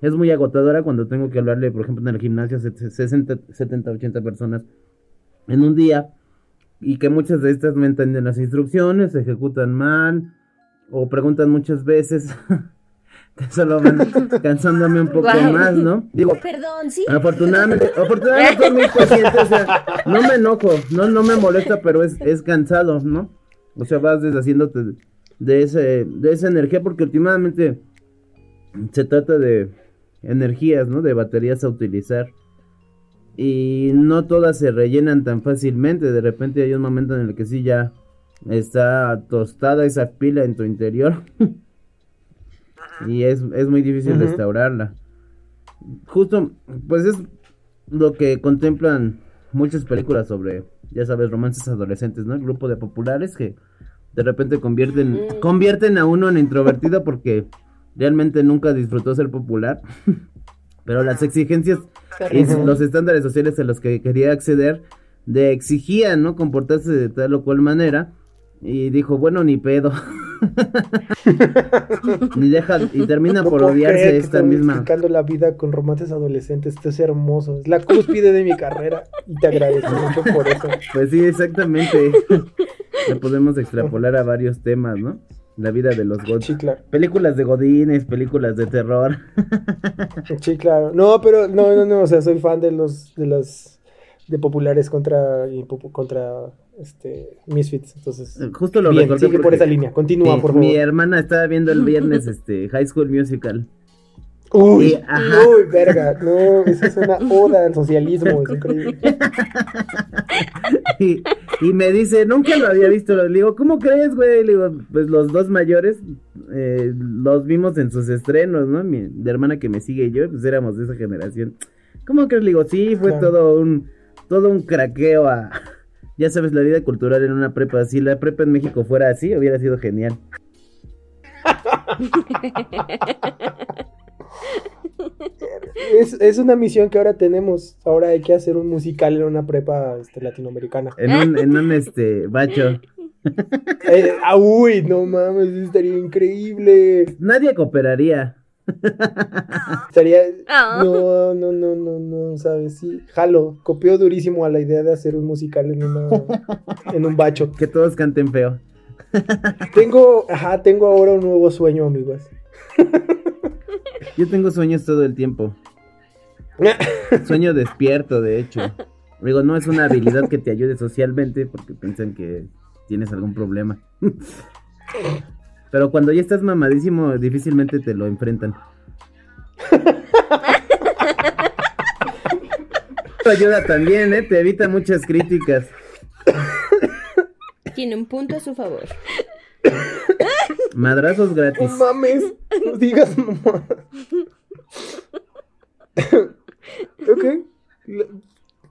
es muy agotadora cuando tengo que hablarle, por ejemplo, en el gimnasio a 60, 70, 80 personas en un día y que muchas de estas no entienden las instrucciones, se ejecutan mal o preguntan muchas veces. <laughs> solo van <laughs> cansándome un poco más, ¿no? Digo, Perdón, sí. afortunadamente, afortunadamente soy muy paciente, o sea, no me enojo, no, no me molesta, pero es, es cansado, ¿no? O sea, vas deshaciéndote de ese, de esa energía, porque últimamente se trata de energías, ¿no? De baterías a utilizar. Y no todas se rellenan tan fácilmente. De repente hay un momento en el que sí ya está tostada esa pila en tu interior. <laughs> y es, es muy difícil restaurarla. Justo, pues es lo que contemplan muchas películas sobre, ya sabes, romances adolescentes, ¿no? El grupo de populares que de repente convierten, convierten a uno en introvertido porque realmente nunca disfrutó ser popular. <laughs> Pero las exigencias y los estándares sociales a los que quería acceder de exigían, ¿no? Comportarse de tal o cual manera. Y dijo, bueno, ni pedo. <laughs> ni deja, y termina No por puedo odiarse creer que esta misma. explicando la vida con romances adolescentes. Esto es hermoso. Es la cúspide de mi carrera. Y te agradezco mucho por eso. Pues sí, exactamente. <laughs> Lo podemos extrapolar a varios temas, ¿no? La vida de los God. Sí, claro. Películas de godines, películas de terror. <laughs> Sí, claro. No, pero no, no, no. O sea, soy fan de los, de las, de populares contra, y contra, este, Misfits. Entonces, Justo lo bien, sigue por esa línea. Continúa, mi, por mi favor. hermana estaba viendo el viernes <laughs> este High School Musical. Uy, uy, verga. No, eso es una oda al socialismo. Es increíble. <laughs> Y, y me dice, nunca lo había visto. Le digo, ¿cómo crees, güey? Le digo, pues los dos mayores eh, los vimos en sus estrenos, ¿no? Mi la hermana que me sigue y yo, pues éramos de esa generación. ¿Cómo crees? Le digo, sí, fue Claro. todo un todo un craqueo a... Ya sabes, la vida cultural en una prepa. Si la prepa en México fuera así, hubiera sido genial. <laughs> Es, es una misión que ahora tenemos. Ahora hay que hacer un musical en una prepa este, latinoamericana. En un, en un este, bacho. <laughs> Eh, ah, uy, no mames, estaría increíble. Nadie cooperaría. Estaría. Ah. No, no, no, no, no, ¿sabes? Sí, jalo. Copió durísimo a la idea de hacer un musical en, una, en un bacho. Que todos canten feo. Tengo, ajá, tengo ahora un nuevo sueño, amigos. <laughs> Yo tengo sueños todo el tiempo. <laughs> Sueño despierto, de hecho. Digo, no es una habilidad que te ayude socialmente porque piensan que tienes algún problema. Pero cuando ya estás mamadísimo, difícilmente te lo enfrentan. Esto ayuda también, ¿eh? Te evita muchas críticas. Tiene un punto a su favor. <laughs> Madrazos No gratis. mames, no digas mamá. ok.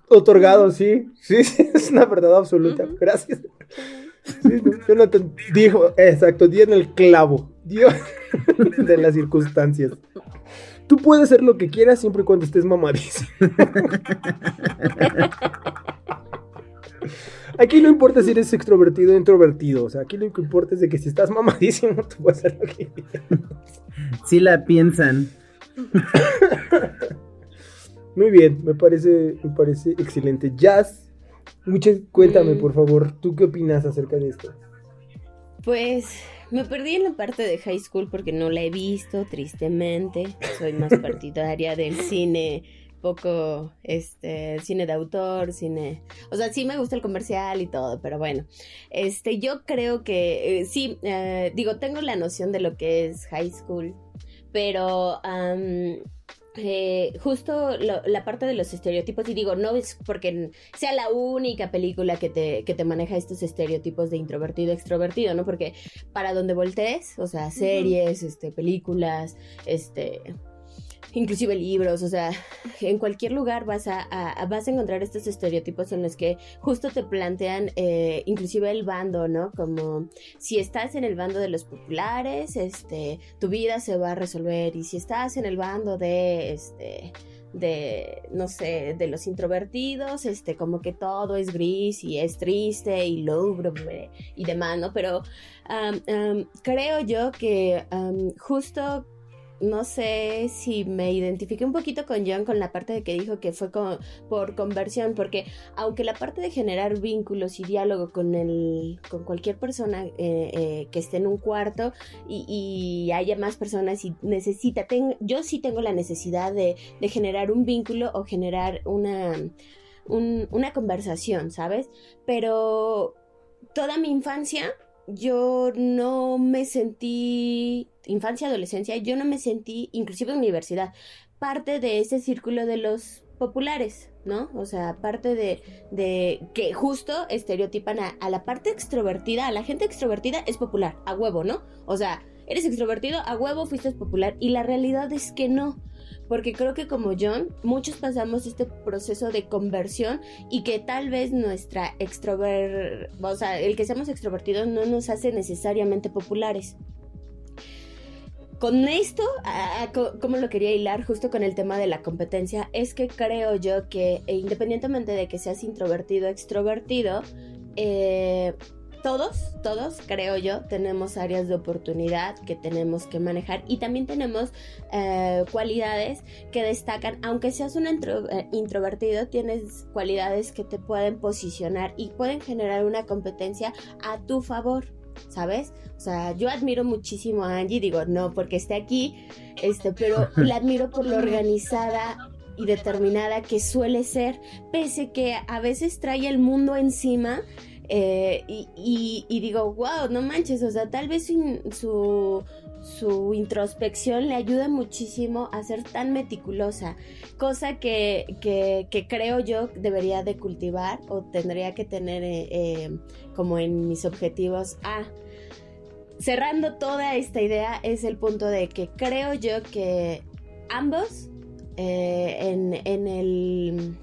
Otorgado, sí. sí. Sí, es una verdad absoluta. Gracias. Sí, no, Jonathan dijo, exacto, dio en el clavo. Dio de las circunstancias. Tú puedes hacer lo que quieras siempre y cuando estés mamadísimo. <laughs> Aquí no importa si eres extrovertido o introvertido. O sea, aquí lo que importa es de que si estás mamadísimo, <laughs> tú puedes hacer lo que quieras. Sí la piensan. <laughs> Muy bien, me parece, me parece excelente. Jazz, muchas, cuéntame Mm. por favor, ¿tú qué opinas acerca de esto? Pues me perdí en la parte de high school porque no la he visto, tristemente. Soy más <laughs> partidaria del cine poco este cine de autor, cine, o sea, sí me gusta el comercial y todo, pero bueno, este yo creo que eh, sí, eh, digo, tengo la noción de lo que es high school, pero eh, justo lo- la parte de los estereotipos, y digo, no es porque sea la única película que te, que te maneja estos estereotipos de introvertido, extrovertido, ¿no? Porque para donde voltees, o sea, series, este, películas, este, inclusive libros, o sea, <laughs> en cualquier lugar vas a, vas a encontrar estos estereotipos en los que justo te plantean eh, inclusive el bando, ¿no? Como si estás en el bando de los populares, este, tu vida se va a resolver y si estás en el bando de, este, de, no sé, de los introvertidos, este, como que todo es gris y es triste y lúgubre y demás, ¿no? Pero creo yo que justo no sé si me identifiqué un poquito con John con la parte de que dijo que fue por conversión, porque aunque la parte de generar vínculos y diálogo con el, con cualquier persona eh, eh, que esté en un cuarto y, haya más personas y necesita, yo sí tengo la necesidad de, generar un vínculo o generar una, una conversación, ¿sabes? Pero toda mi infancia yo no me sentí, infancia, adolescencia, yo no me sentí, inclusive universidad, parte de ese círculo de los populares, ¿no? O sea, parte de, de que justo estereotipan a, la parte extrovertida, a la gente extrovertida es popular, a huevo, ¿no? O sea, eres extrovertido, a huevo fuiste popular, y la realidad es que no porque creo que como John, muchos pasamos este proceso de conversión y que tal vez nuestra extrover, o sea, el que seamos extrovertidos no nos hace necesariamente populares. Con esto, como lo quería hilar justo con el tema de la competencia, es que creo yo que e independientemente de que seas introvertido o extrovertido, eh, todos, todos, creo yo, tenemos áreas de oportunidad que tenemos que manejar y también tenemos eh, cualidades que destacan, aunque seas un eh, introvertido, tienes cualidades que te pueden posicionar y pueden generar una competencia a tu favor. ¿Sabes? O sea, yo admiro muchísimo a Angie, digo, no porque esté aquí, este, pero <laughs> la admiro por lo organizada y determinada que suele ser, pese que a veces trae el mundo encima eh, y, digo, wow, no manches, o sea, tal vez su, su, introspección le ayuda muchísimo a ser tan meticulosa, cosa que, que, creo yo debería de cultivar o tendría que tener eh, eh, como en mis objetivos. Ah, cerrando toda esta idea es el punto de que creo yo que ambos en, en el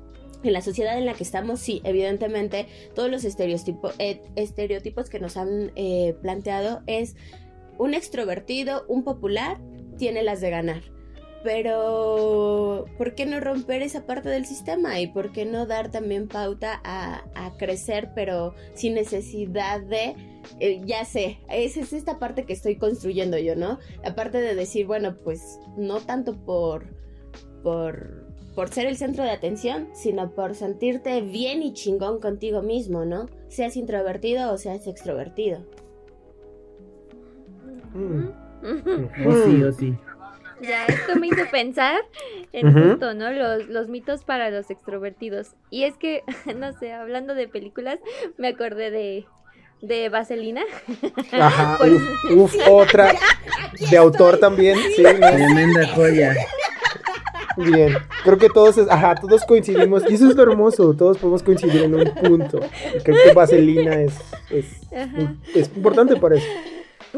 en la sociedad en la que estamos, sí, evidentemente, todos los estereotipos, eh, estereotipos que nos han eh, planteado es un extrovertido, un popular, tiene las de ganar. Pero, ¿por qué no romper esa parte del sistema? ¿Y por qué no dar también pauta a, crecer, pero sin necesidad de, eh, ya sé, esa es esta parte que estoy construyendo yo, ¿no? Aparte de decir, bueno, pues no tanto por, por por ser el centro de atención, sino por sentirte bien y chingón contigo mismo, ¿no? Seas introvertido o seas extrovertido. Mm. O <laughs> sí, o sí. Ya, esto me hizo pensar en justo, ¿no? Los, los mitos para los extrovertidos. Y es que, <laughs> no sé, hablando de películas, me acordé de, de Vaselina. Ajá, <laughs> uf, otra. De autor también, sí. Tremenda joya. Bien, creo que todos, ajá, todos coincidimos, y eso es lo hermoso, todos podemos coincidir en un punto. Creo que Vaselina es, es, es importante para eso.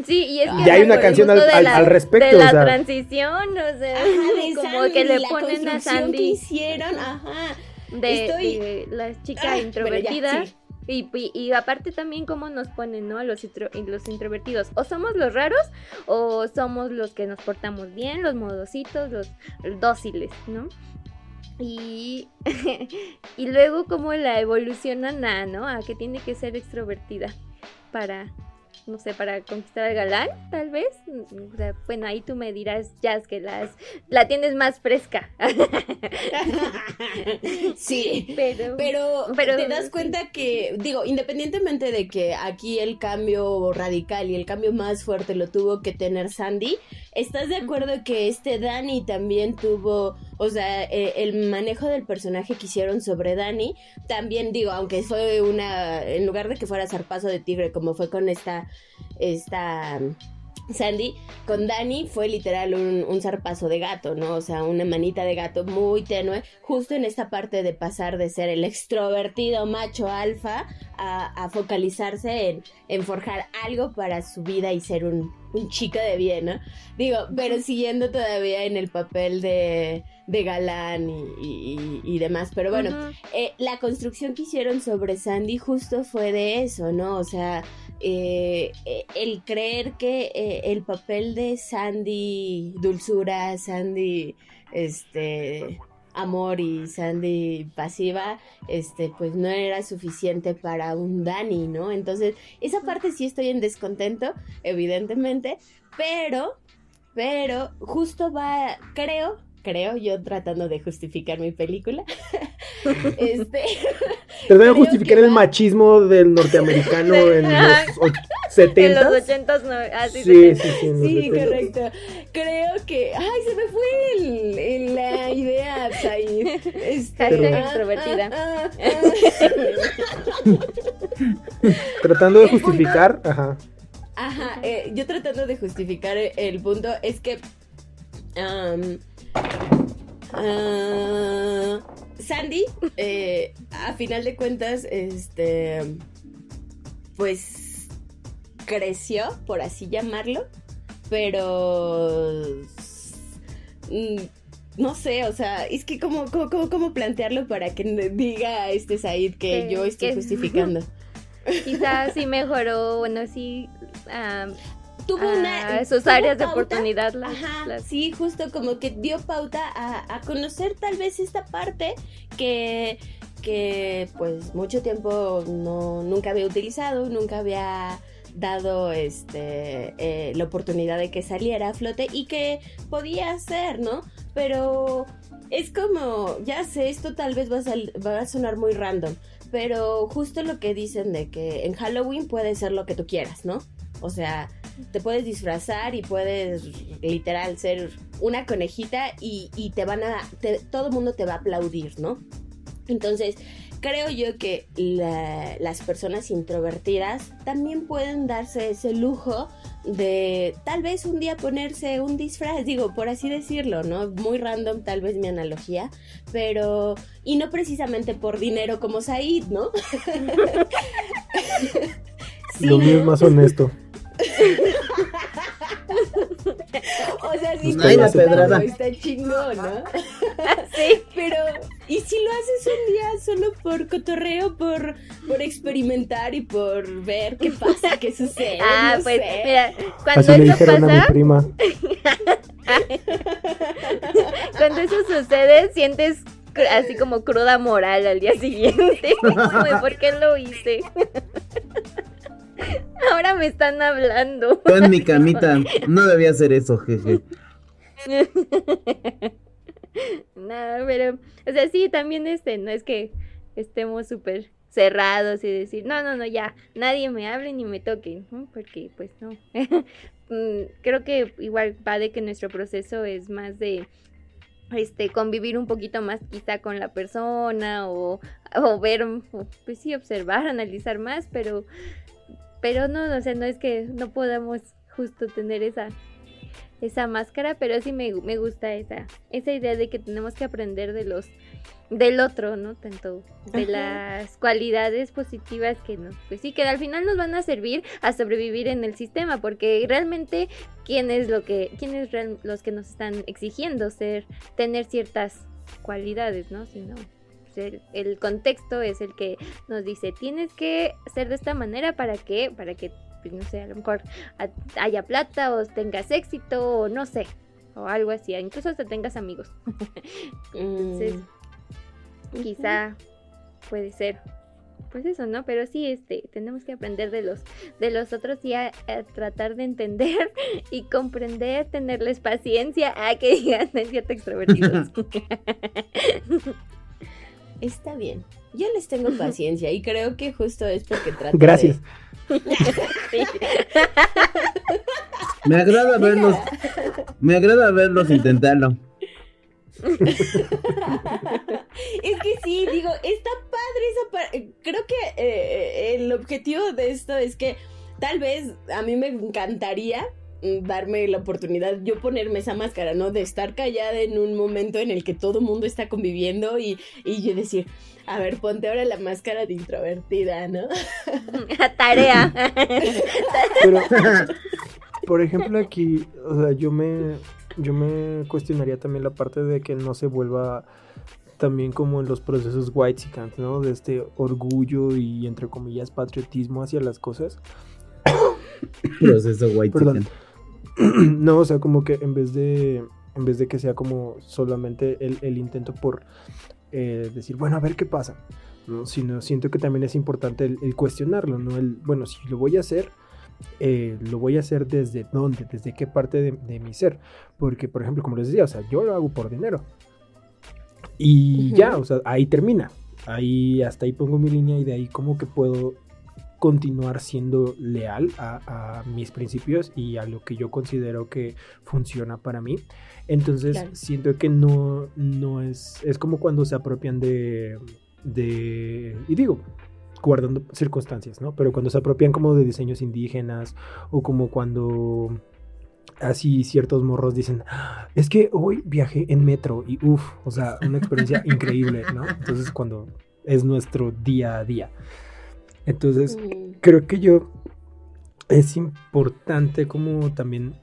Sí, y es que ya hay una canción al, al, respecto. De la transición, o sea, como que le ponen a Sandy. Que hicieron, ajá. De, la chica ah, introvertida. Y, aparte también cómo nos ponen, ¿no? Los, los introvertidos. O somos los raros o somos los que nos portamos bien, los modositos, los dóciles, ¿no? Y, <laughs> y luego cómo la evolucionan a, ¿no? A que tiene que ser extrovertida para no sé, para conquistar al galán, tal vez. O sea, bueno, ahí tú me dirás, Jazz, que las, la tienes más fresca. <laughs> sí, pero, pero, te das cuenta que, digo, independientemente de que aquí el cambio radical y el cambio más fuerte lo tuvo que tener Sandy, ¿estás de acuerdo que este Dani también tuvo, o sea, eh, el manejo del personaje que hicieron sobre Dani, también digo, aunque fue una, en lugar de que fuera zarpazo de tigre, como fue con esta esta Sandy, con Dani fue literal un, un, zarpazo de gato, ¿no? O sea, una manita de gato muy tenue, justo en esta parte de pasar de ser el extrovertido macho alfa a, focalizarse en, en, forjar algo para su vida y ser un, un chico de bien, ¿no? Digo, pero siguiendo todavía en el papel de, de galán y, y, demás. Pero bueno, eh, la construcción que hicieron sobre Sandy justo fue de eso, ¿no? O sea, eh, eh, el creer que eh, el papel de Sandy dulzura, Sandy este amor y Sandy pasiva, este, pues no era suficiente para un Dani, ¿no? Entonces, esa parte sí estoy en descontento, evidentemente, pero pero justo va, creo, creo, yo tratando de justificar mi película. <laughs> este. Tratando de justificar el machismo del norteamericano <laughs> en los 70. En los 80 no, ah, sí, sí, sí, sí, sí correcto. Creo que. Ay, se me fue el, el, la idea, Zahir. Este, ah, extrovertida. Ah, ah, <laughs> Tratando de justificar, ajá. Ajá, eh, yo tratando de justificar el punto es que. Um, Ah, Sandy, eh, a final de cuentas, este, pues creció, por así llamarlo, pero mm, no sé, o sea, es que cómo, cómo, cómo plantearlo para que diga este Said que yo estoy justificando. <laughs> Quizás sí mejoró, bueno, sí tuvo una... Ah, sus áreas de oportunidad. Ajá, sí, justo como que dio pauta a, conocer tal vez esta parte que, que pues mucho tiempo no, nunca había utilizado, nunca había dado este eh, la oportunidad de que saliera a flote y que podía ser, ¿no? Pero es como, ya sé, esto tal vez va a, va a sonar muy random, pero justo lo que dicen de que en Halloween puede ser lo que tú quieras, ¿no? O sea, te puedes disfrazar y puedes literal ser una conejita y, te van a, todo el mundo te va a aplaudir, ¿no? Entonces, creo yo que las personas introvertidas también pueden darse ese lujo de tal vez un día ponerse un disfraz, digo, por así decirlo, ¿no? Muy random tal vez mi analogía, pero... Y no precisamente por dinero como Said, ¿no? Lo mío es más honesto. <laughs> o sea, sí, está, pedrada. está chingón, ¿no? <laughs> sí. Pero, ¿y si lo haces un día solo por cotorreo, por, por experimentar y por ver qué pasa, qué sucede? <laughs> Ah, pues, sé. mira, cuando Así eso le dijeron pasa. a mi prima. <laughs> cuando eso sucede, sientes así como cruda moral al día siguiente. ¿Por qué lo hice? <laughs> Ahora me están hablando. Yo en mi camita. No debía hacer eso, jeje. <laughs> Nada, pero, o sea, sí, también este, no es que estemos súper cerrados y decir, no, no, no, ya, nadie me hable ni me toque, porque pues no. <laughs> Mm, creo que igual va de que nuestro proceso es más de este convivir un poquito más quizá con la persona o, o ver, pues sí, observar, analizar más, pero pero no, o sea, no es que no podamos justo tener esa esa máscara, pero sí me, me gusta esa esa idea de que tenemos que aprender de los del otro, ¿no? Tanto de las cualidades positivas que nos, pues sí, que al final nos van a servir a sobrevivir en el sistema, porque realmente quién es lo que, quién es los que nos están exigiendo ser, tener ciertas cualidades, ¿no? Si no, el, contexto es el que nos dice, tienes que ser de esta manera para que, para que, pues, no sé, a lo mejor haya plata o tengas éxito o no sé, o algo así, incluso hasta tengas amigos. <laughs> Entonces, mm. quizá puede ser pues eso, ¿no? Pero sí, este, tenemos que aprender de los, de los otros y a, tratar de entender <laughs> y comprender, tenerles paciencia a que digan, es cierto, extrovertidos. <laughs> Está bien. Yo les tengo paciencia y creo que justo es porque trato Gracias. <laughs> me agrada verlos. Me agrada verlos intentarlo. es que sí, digo, está padre esa parte. Creo que eh, el objetivo de esto es que tal vez a mí me encantaría darme la oportunidad, yo ponerme esa máscara, ¿no? De estar callada en un momento en el que todo el mundo está conviviendo y, y yo decir, a ver, ponte ahora la máscara de introvertida, ¿no? <laughs> Tarea. <laughs> Pero, por ejemplo, aquí, o sea, yo me, yo me cuestionaría también la parte de que no se vuelva también como en los procesos white ¿no? De este orgullo y entre comillas patriotismo hacia las cosas. Proceso white Perdón. <clears throat> no, o sea, como que en vez de, en vez de que sea como solamente el, intento por eh, decir, bueno, a ver qué pasa, ¿no? Sino siento que también es importante el, cuestionarlo, ¿no? El, bueno, si lo voy a hacer, eh, lo voy a hacer desde dónde, desde qué parte de, de mi ser. Porque, por ejemplo, como les decía, o sea, yo lo hago por dinero. Y ya, o sea, ahí termina. Ahí, hasta ahí pongo mi línea y de ahí como que puedo continuar siendo leal a, a mis principios y a lo que yo considero que funciona para mí. Entonces Claro. siento que no, no es, es como cuando se apropian de, de, y digo, guardando circunstancias, ¿no? Pero cuando se apropian como de diseños indígenas o como cuando así ciertos morros dicen, "Ah, es que hoy viajé en metro y uff, o sea, una experiencia <laughs> increíble, ¿no? Entonces cuando es nuestro día a día. Entonces, Mm, creo que yo es importante como también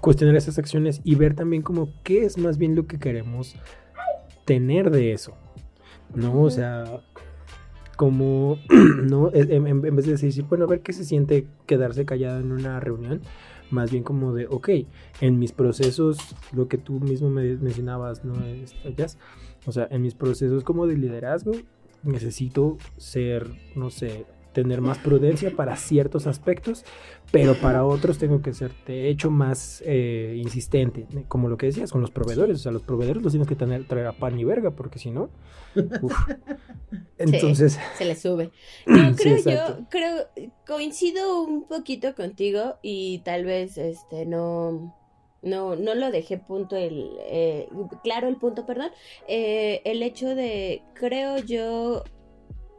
cuestionar esas acciones y ver también como qué es más bien lo que queremos tener de eso. ¿No? O sea, como, <clears throat> ¿no? En, en- en vez de decir, bueno, a ver qué se siente quedarse callado en una reunión, más bien como de, ok, en mis procesos, lo que tú mismo me mencionabas, ¿no? Este, Jazz? O sea, en mis procesos como de liderazgo, necesito ser, no sé, tener más prudencia para ciertos aspectos, pero para otros tengo que ser, de hecho, más eh, insistente, como lo que decías, con los proveedores, o sea, los proveedores los tienes que tener, traer a pan y verga, porque si no, <laughs> uf. entonces, se le sube. <clears throat> No, creo yo, creo, coincido un poquito contigo y tal vez este no. No, no lo dejé punto el eh, claro el punto, perdón. Eh, el hecho de creo yo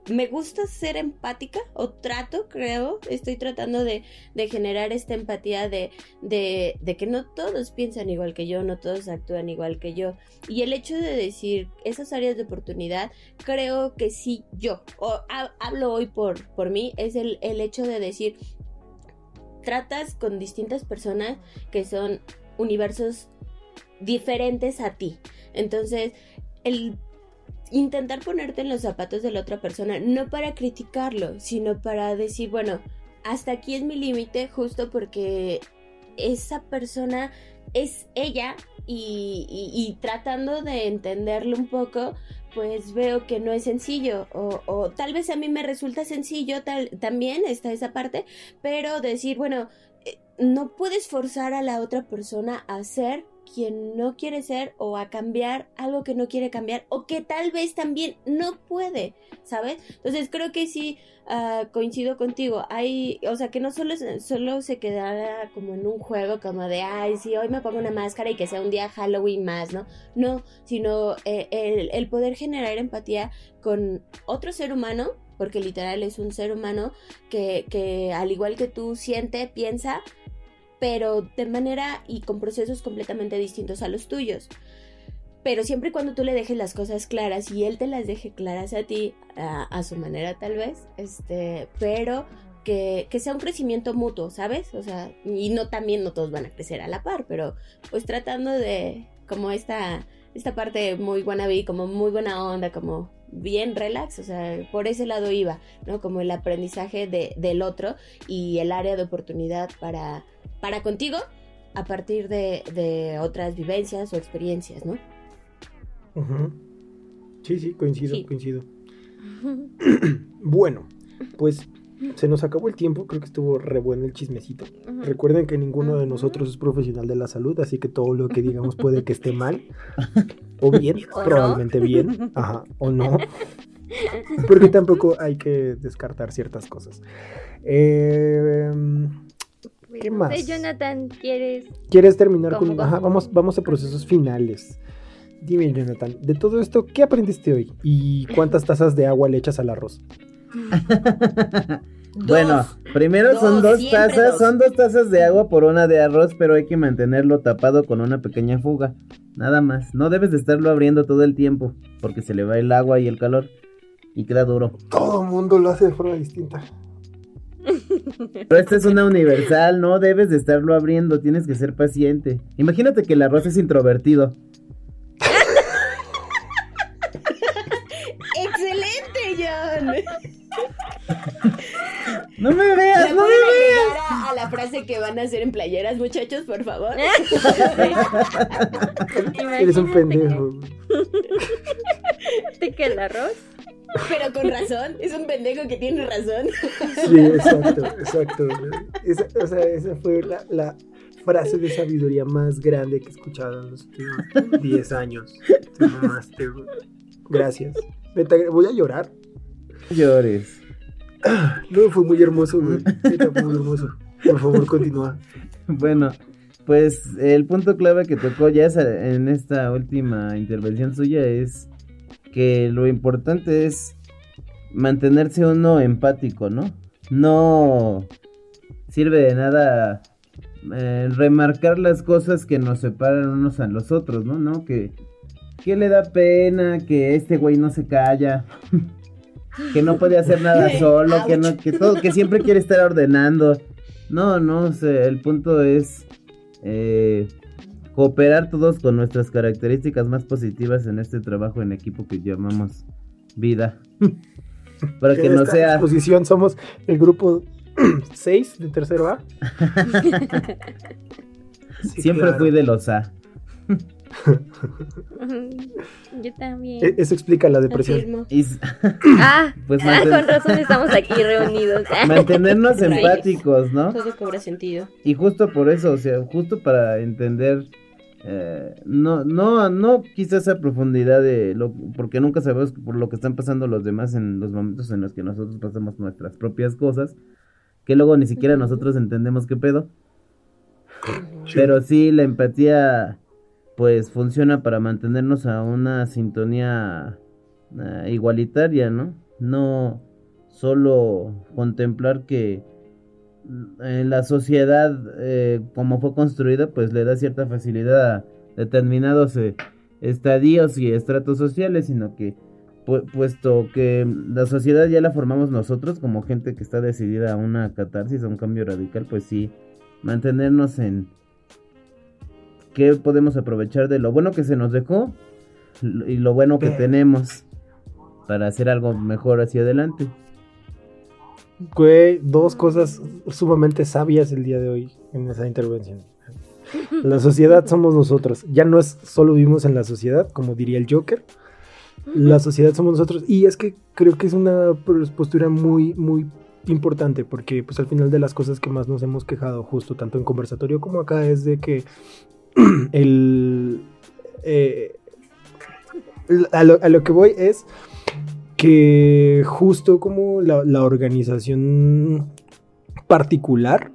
me gusta ser empática o trato, creo, estoy tratando de, de generar esta empatía de, de, de que no todos piensan igual que yo, no todos actúan igual que yo. Y el hecho de decir esas áreas de oportunidad, creo que sí yo, o ha- hablo hoy por, por mí, es el, el hecho de decir, tratas con distintas personas que son universos diferentes a ti. Entonces, el intentar ponerte en los zapatos de la otra persona, no para criticarlo, sino para decir, bueno, hasta aquí es mi límite, justo porque esa persona es ella y, tratando de entenderlo un poco, pues veo que no es sencillo o, tal vez a mí me resulta sencillo, también está esa parte, pero decir, bueno, no puedes forzar a la otra persona a ser quien no quiere ser o a cambiar algo que no quiere cambiar o que tal vez también no puede, ¿sabes? Entonces creo que sí ah, coincido contigo. Hay, o sea, que no solo, solo se quedara como en un juego como de, ay, sí, hoy me pongo una máscara y que sea un día Halloween más, ¿no? No, sino eh, el, el poder generar empatía con otro ser humano, porque literal es un ser humano que, que al igual que tú siente, piensa, pero de manera y con procesos completamente distintos a los tuyos. Pero siempre y cuando tú le dejes las cosas claras y él te las deje claras a ti, a, su manera tal vez, este, pero que, que sea un crecimiento mutuo, ¿sabes? O sea, y no también no todos van a crecer a la par, pero pues tratando de como esta, esta parte muy wannabe, como muy buena onda, como bien relax, o sea, por ese lado iba, ¿no? Como el aprendizaje de, del otro y el área de oportunidad para, para contigo a partir de, de otras vivencias o experiencias, ¿no? sí, sí, coincido, Sí. coincido. <laughs> <clears throat> Bueno, pues se nos acabó el tiempo, creo que estuvo re bueno el chismecito. Recuerden que ninguno de nosotros es profesional de la salud, así que todo lo que digamos puede que esté mal. <laughs> O <laughs> bien, ¿O no? probablemente bien. <laughs> Ajá, o no. Porque tampoco hay que descartar ciertas cosas. Eh, ¿Qué No más? sé, Jonathan, ¿quieres? ¿Quieres terminar con.? Ajá, vamos, vamos a procesos finales. Dime, Jonathan, de todo esto, ¿qué aprendiste hoy? ¿Y cuántas tazas de agua le echas al arroz? <laughs> Bueno, Dos. primero son Dos, tazas, dos. son dos tazas de agua por una de arroz, pero hay que mantenerlo tapado con una pequeña fuga. Nada más. No debes de estarlo abriendo todo el tiempo, porque se le va el agua y el calor y queda duro. Todo el mundo lo hace de forma distinta. Pero esta es una universal, no debes de estarlo abriendo, tienes que ser paciente. Imagínate que el arroz es introvertido. No me veas, ¿Le no me veas. a, a la frase que van a hacer en playeras, muchachos, por favor? <laughs> Eres un pendejo. que- que el arroz Pero con razón, es un pendejo que tiene razón. Sí, exacto, exacto. Esa, o sea, esa fue la, la frase de sabiduría más grande que he escuchado en los últimos 10 años. Te mamaste. Gracias. Voy a llorar. Llores. No, fue muy hermoso, güey. <laughs> Fue muy hermoso. Por favor, continúa. Bueno, pues el punto clave que tocó ya en esta última intervención suya es que lo importante es mantenerse uno empático, ¿no? No sirve de nada eh, remarcar las cosas que nos separan unos a los otros, ¿no? ¿No? Que, que le da pena, que este güey no se calla, <laughs> que no puede hacer nada <laughs> solo, que no, que todo, que siempre quiere estar ordenando. No, no, el punto es eh, cooperar todos con nuestras características más positivas en este trabajo en equipo que llamamos vida. <laughs> Para que, no sea. exposición somos el grupo <clears throat> 6 de tercero A. <laughs> Siempre fui de los A. Yo también. E-, eso explica la depresión. <laughs> ah, <laughs> pues ah, con razón estamos aquí reunidos. <laughs> mantenernos empáticos, ¿no? Todo cobra sentido. Y justo por eso, o sea, justo para entender eh, no, no, no quizás a profundidad de lo, porque nunca sabemos por lo que están pasando los demás en los momentos en los que nosotros pasamos nuestras propias cosas, que luego ni siquiera nosotros entendemos qué pedo. Pero sí, la empatía pues funciona para mantenernos a una sintonía eh, igualitaria, ¿no? No solo contemplar que en la sociedad eh, como fue construida pues le da cierta facilidad a determinados eh, estadios y estratos sociales, sino que puesto que la sociedad ya la formamos nosotros como gente que está decidida a una catarsis, a un cambio radical, pues sí, mantenernos en qué podemos aprovechar de lo bueno que se nos dejó y lo bueno que tenemos para hacer algo mejor hacia adelante. Güey, dos cosas sumamente sabias el día de hoy en esa intervención. La sociedad somos nosotros. Ya no es solo vivimos en la sociedad, como diría el Joker. La sociedad somos nosotros. Y es que creo que es una postura muy, muy importante porque pues al final de las cosas que más nos hemos quejado justo tanto en conversatorio como acá es de que <clears throat> el... Eh, a, lo, que voy es que justo como la, organización particular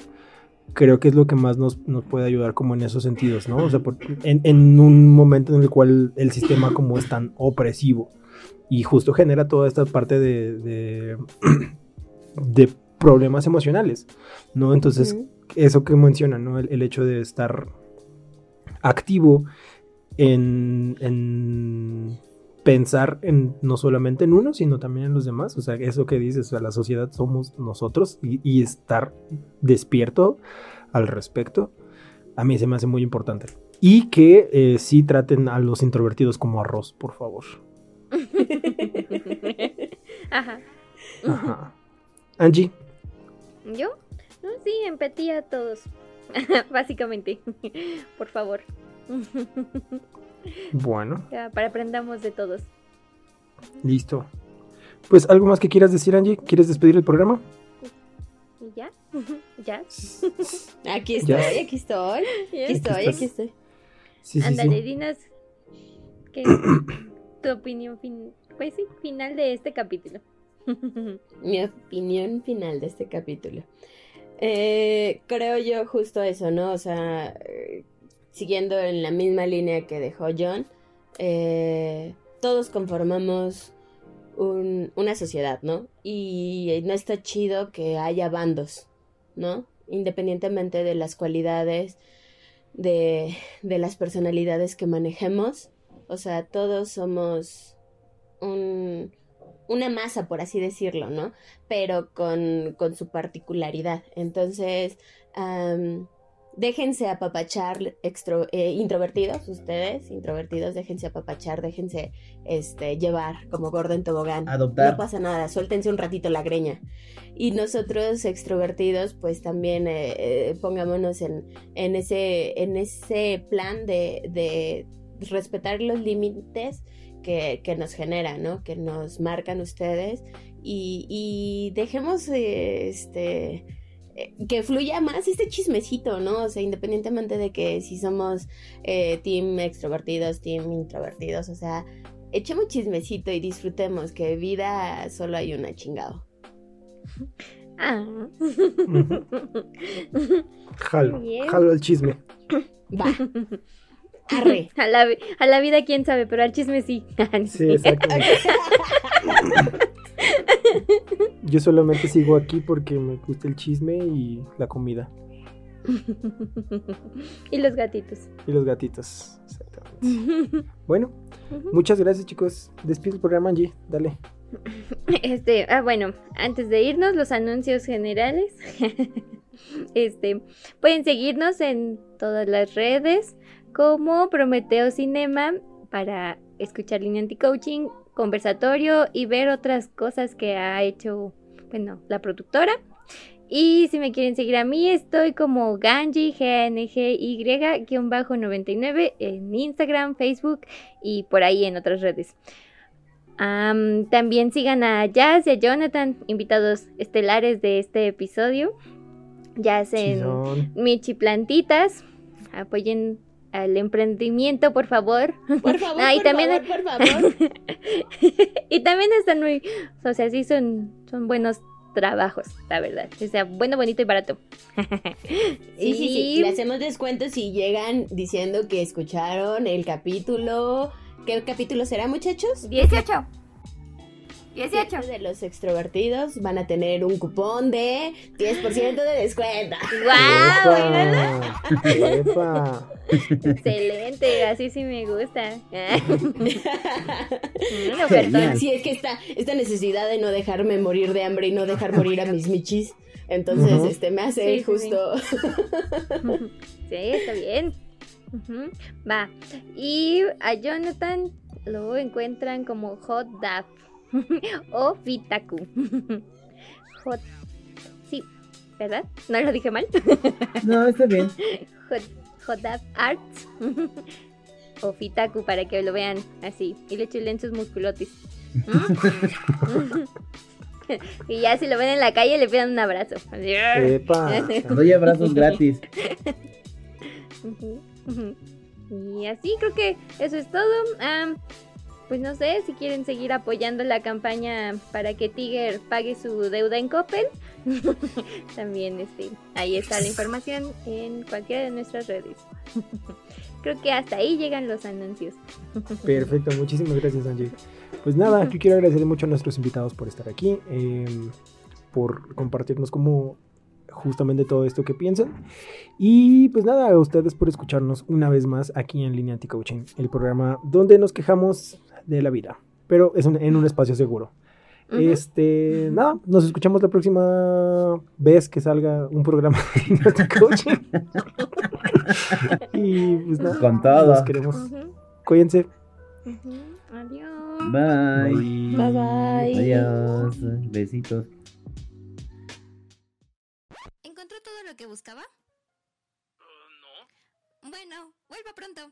creo que es lo que más nos, puede ayudar como en esos sentidos, ¿no? O sea, en, un momento en el cual el sistema como es tan opresivo y justo genera toda esta parte de, de, <clears throat> problemas emocionales, ¿no? Entonces, eso que menciona, ¿no? El, hecho de estar activo en pensar en no solamente en uno, sino también en los demás. O sea, eso que dices, o sea, la sociedad somos nosotros y, estar despierto al respecto, a mí se me hace muy importante. Y que eh, sí traten a los introvertidos como arroz, por favor. <laughs> Ajá. Ajá. Angie. ¿Yo? No, sí, empatía a todos. <laughs> Básicamente. <laughs> por favor. <laughs> Bueno. Ya, para aprendamos de todos. Listo. Pues algo más que quieras decir, Angie. ¿Quieres despedir el programa? ¿Y ya? ¿Ya? Aquí estoy, aquí estoy. Aquí estoy, aquí estoy. Sí, Ándale, dinos <coughs> tu opinión pues sí, final de este capítulo. Mi opinión final de este capítulo. Eh, creo yo justo eso, ¿no? O sea, siguiendo en la misma línea que dejó John, eh, todos conformamos una sociedad, ¿no? Y no está chido que haya bandos, ¿no? Independientemente de las cualidades, de, de las personalidades que manejemos, o sea, todos somos un, una masa, por así decirlo, ¿no? Pero con, con su particularidad. Entonces, déjense apapachar extro, eh, introvertidos, ustedes, introvertidos, déjense apapachar, déjense este, llevar como gordo en tobogán. Adoptar. No pasa nada, suéltense un ratito la greña. Y nosotros extrovertidos, pues también eh, eh, pongámonos en, en, ese, en ese plan de, de respetar los límites que, que nos generan, ¿no? Que nos marcan ustedes y, y dejemos eh, este eh, que fluya más este chismecito, ¿no? O sea, independientemente de que si somos eh, team extrovertidos, team introvertidos, o sea, echemos chismecito y disfrutemos que vida solo hay una chingado. Ah. <laughs> Jalo, Bien. jalo el chisme. Va. <laughs> Arre. <laughs> A la, a la vida quién sabe, pero al chisme sí. <laughs> Sí, exactamente. <laughs> Yo solamente sigo aquí porque me gusta el chisme y la comida. y los gatitos. Y los gatitos. Exactamente. Bueno, muchas gracias chicos. Despide el programa, Angie. Dale. Este, ah, bueno, antes de irnos, los anuncios generales. este, pueden seguirnos en todas las redes como Prometeo Cinema para escuchar línea anti-coaching, conversatorio y ver otras cosas que ha hecho, bueno, la productora. Y si me quieren seguir a mí, estoy como Ganji, G-N-G-Y-99 en Instagram, Facebook y por ahí en otras redes. Am, también sigan a Jazz y a Jonathan, invitados estelares de este episodio. Jazz en. Michi Plantitas. Apoyen al emprendimiento, por favor. Por <laughs> favor, Ah, y por también- favor, por favor. <laughs> y también están muy, o sea, sí son, son buenos trabajos, la verdad. O sea, bueno, bonito y barato. <laughs> Sí, sí, sí. Le hacemos descuentos si llegan diciendo que escucharon el capítulo. ¿Qué capítulo será, muchachos? 18. 18. De los extrovertidos van a tener un cupón de 10% de descuento. <laughs> ¡Wow! ¡Epa! ¡Epa! Excelente, así sí me gusta. <laughs> Sí, es que esta, esta necesidad de no dejarme morir de hambre y no dejar <laughs> morir a mis michis. Entonces, este me hace Sí, justo. Sí, está bien. Va. Y a Jonathan lo encuentran como Hot Daf <laughs> o Fitaku. <laughs> Hot. Sí, ¿verdad? ¿No lo dije mal? <laughs> No, está bien. Hot, Hot Daf Arts o Fitaku para que lo vean así y le chulen sus musculotes. ¿Mm? y ya si lo ven en la calle le pidan un abrazo. ¡Epa! Doy abrazos gratis. Y así creo que eso es todo. Am, pues no sé si quieren seguir apoyando la campaña para que Tiger pague su deuda en Coppel. <laughs> También este, ahí está la información en cualquiera de nuestras redes. <laughs> creo que hasta ahí llegan los anuncios. <laughs> Perfecto, muchísimas gracias, Angie. Pues nada, yo quiero agradecer mucho a nuestros invitados por estar aquí, eh, por compartirnos como justamente todo esto que piensan. Y pues nada, a ustedes por escucharnos una vez más aquí en Línea Anti-Coaching, el programa donde nos quejamos de la vida, pero es en un espacio seguro. Este, nada, nos escuchamos la próxima vez que salga un programa de coaching. <laughs> y pues nada, Con nos queremos. Uh. Cuídense. Adiós. Bye. Bye bye. Adiós. Besitos. ¿Encontró todo lo que buscaba? Uh, no. Bueno, vuelva pronto.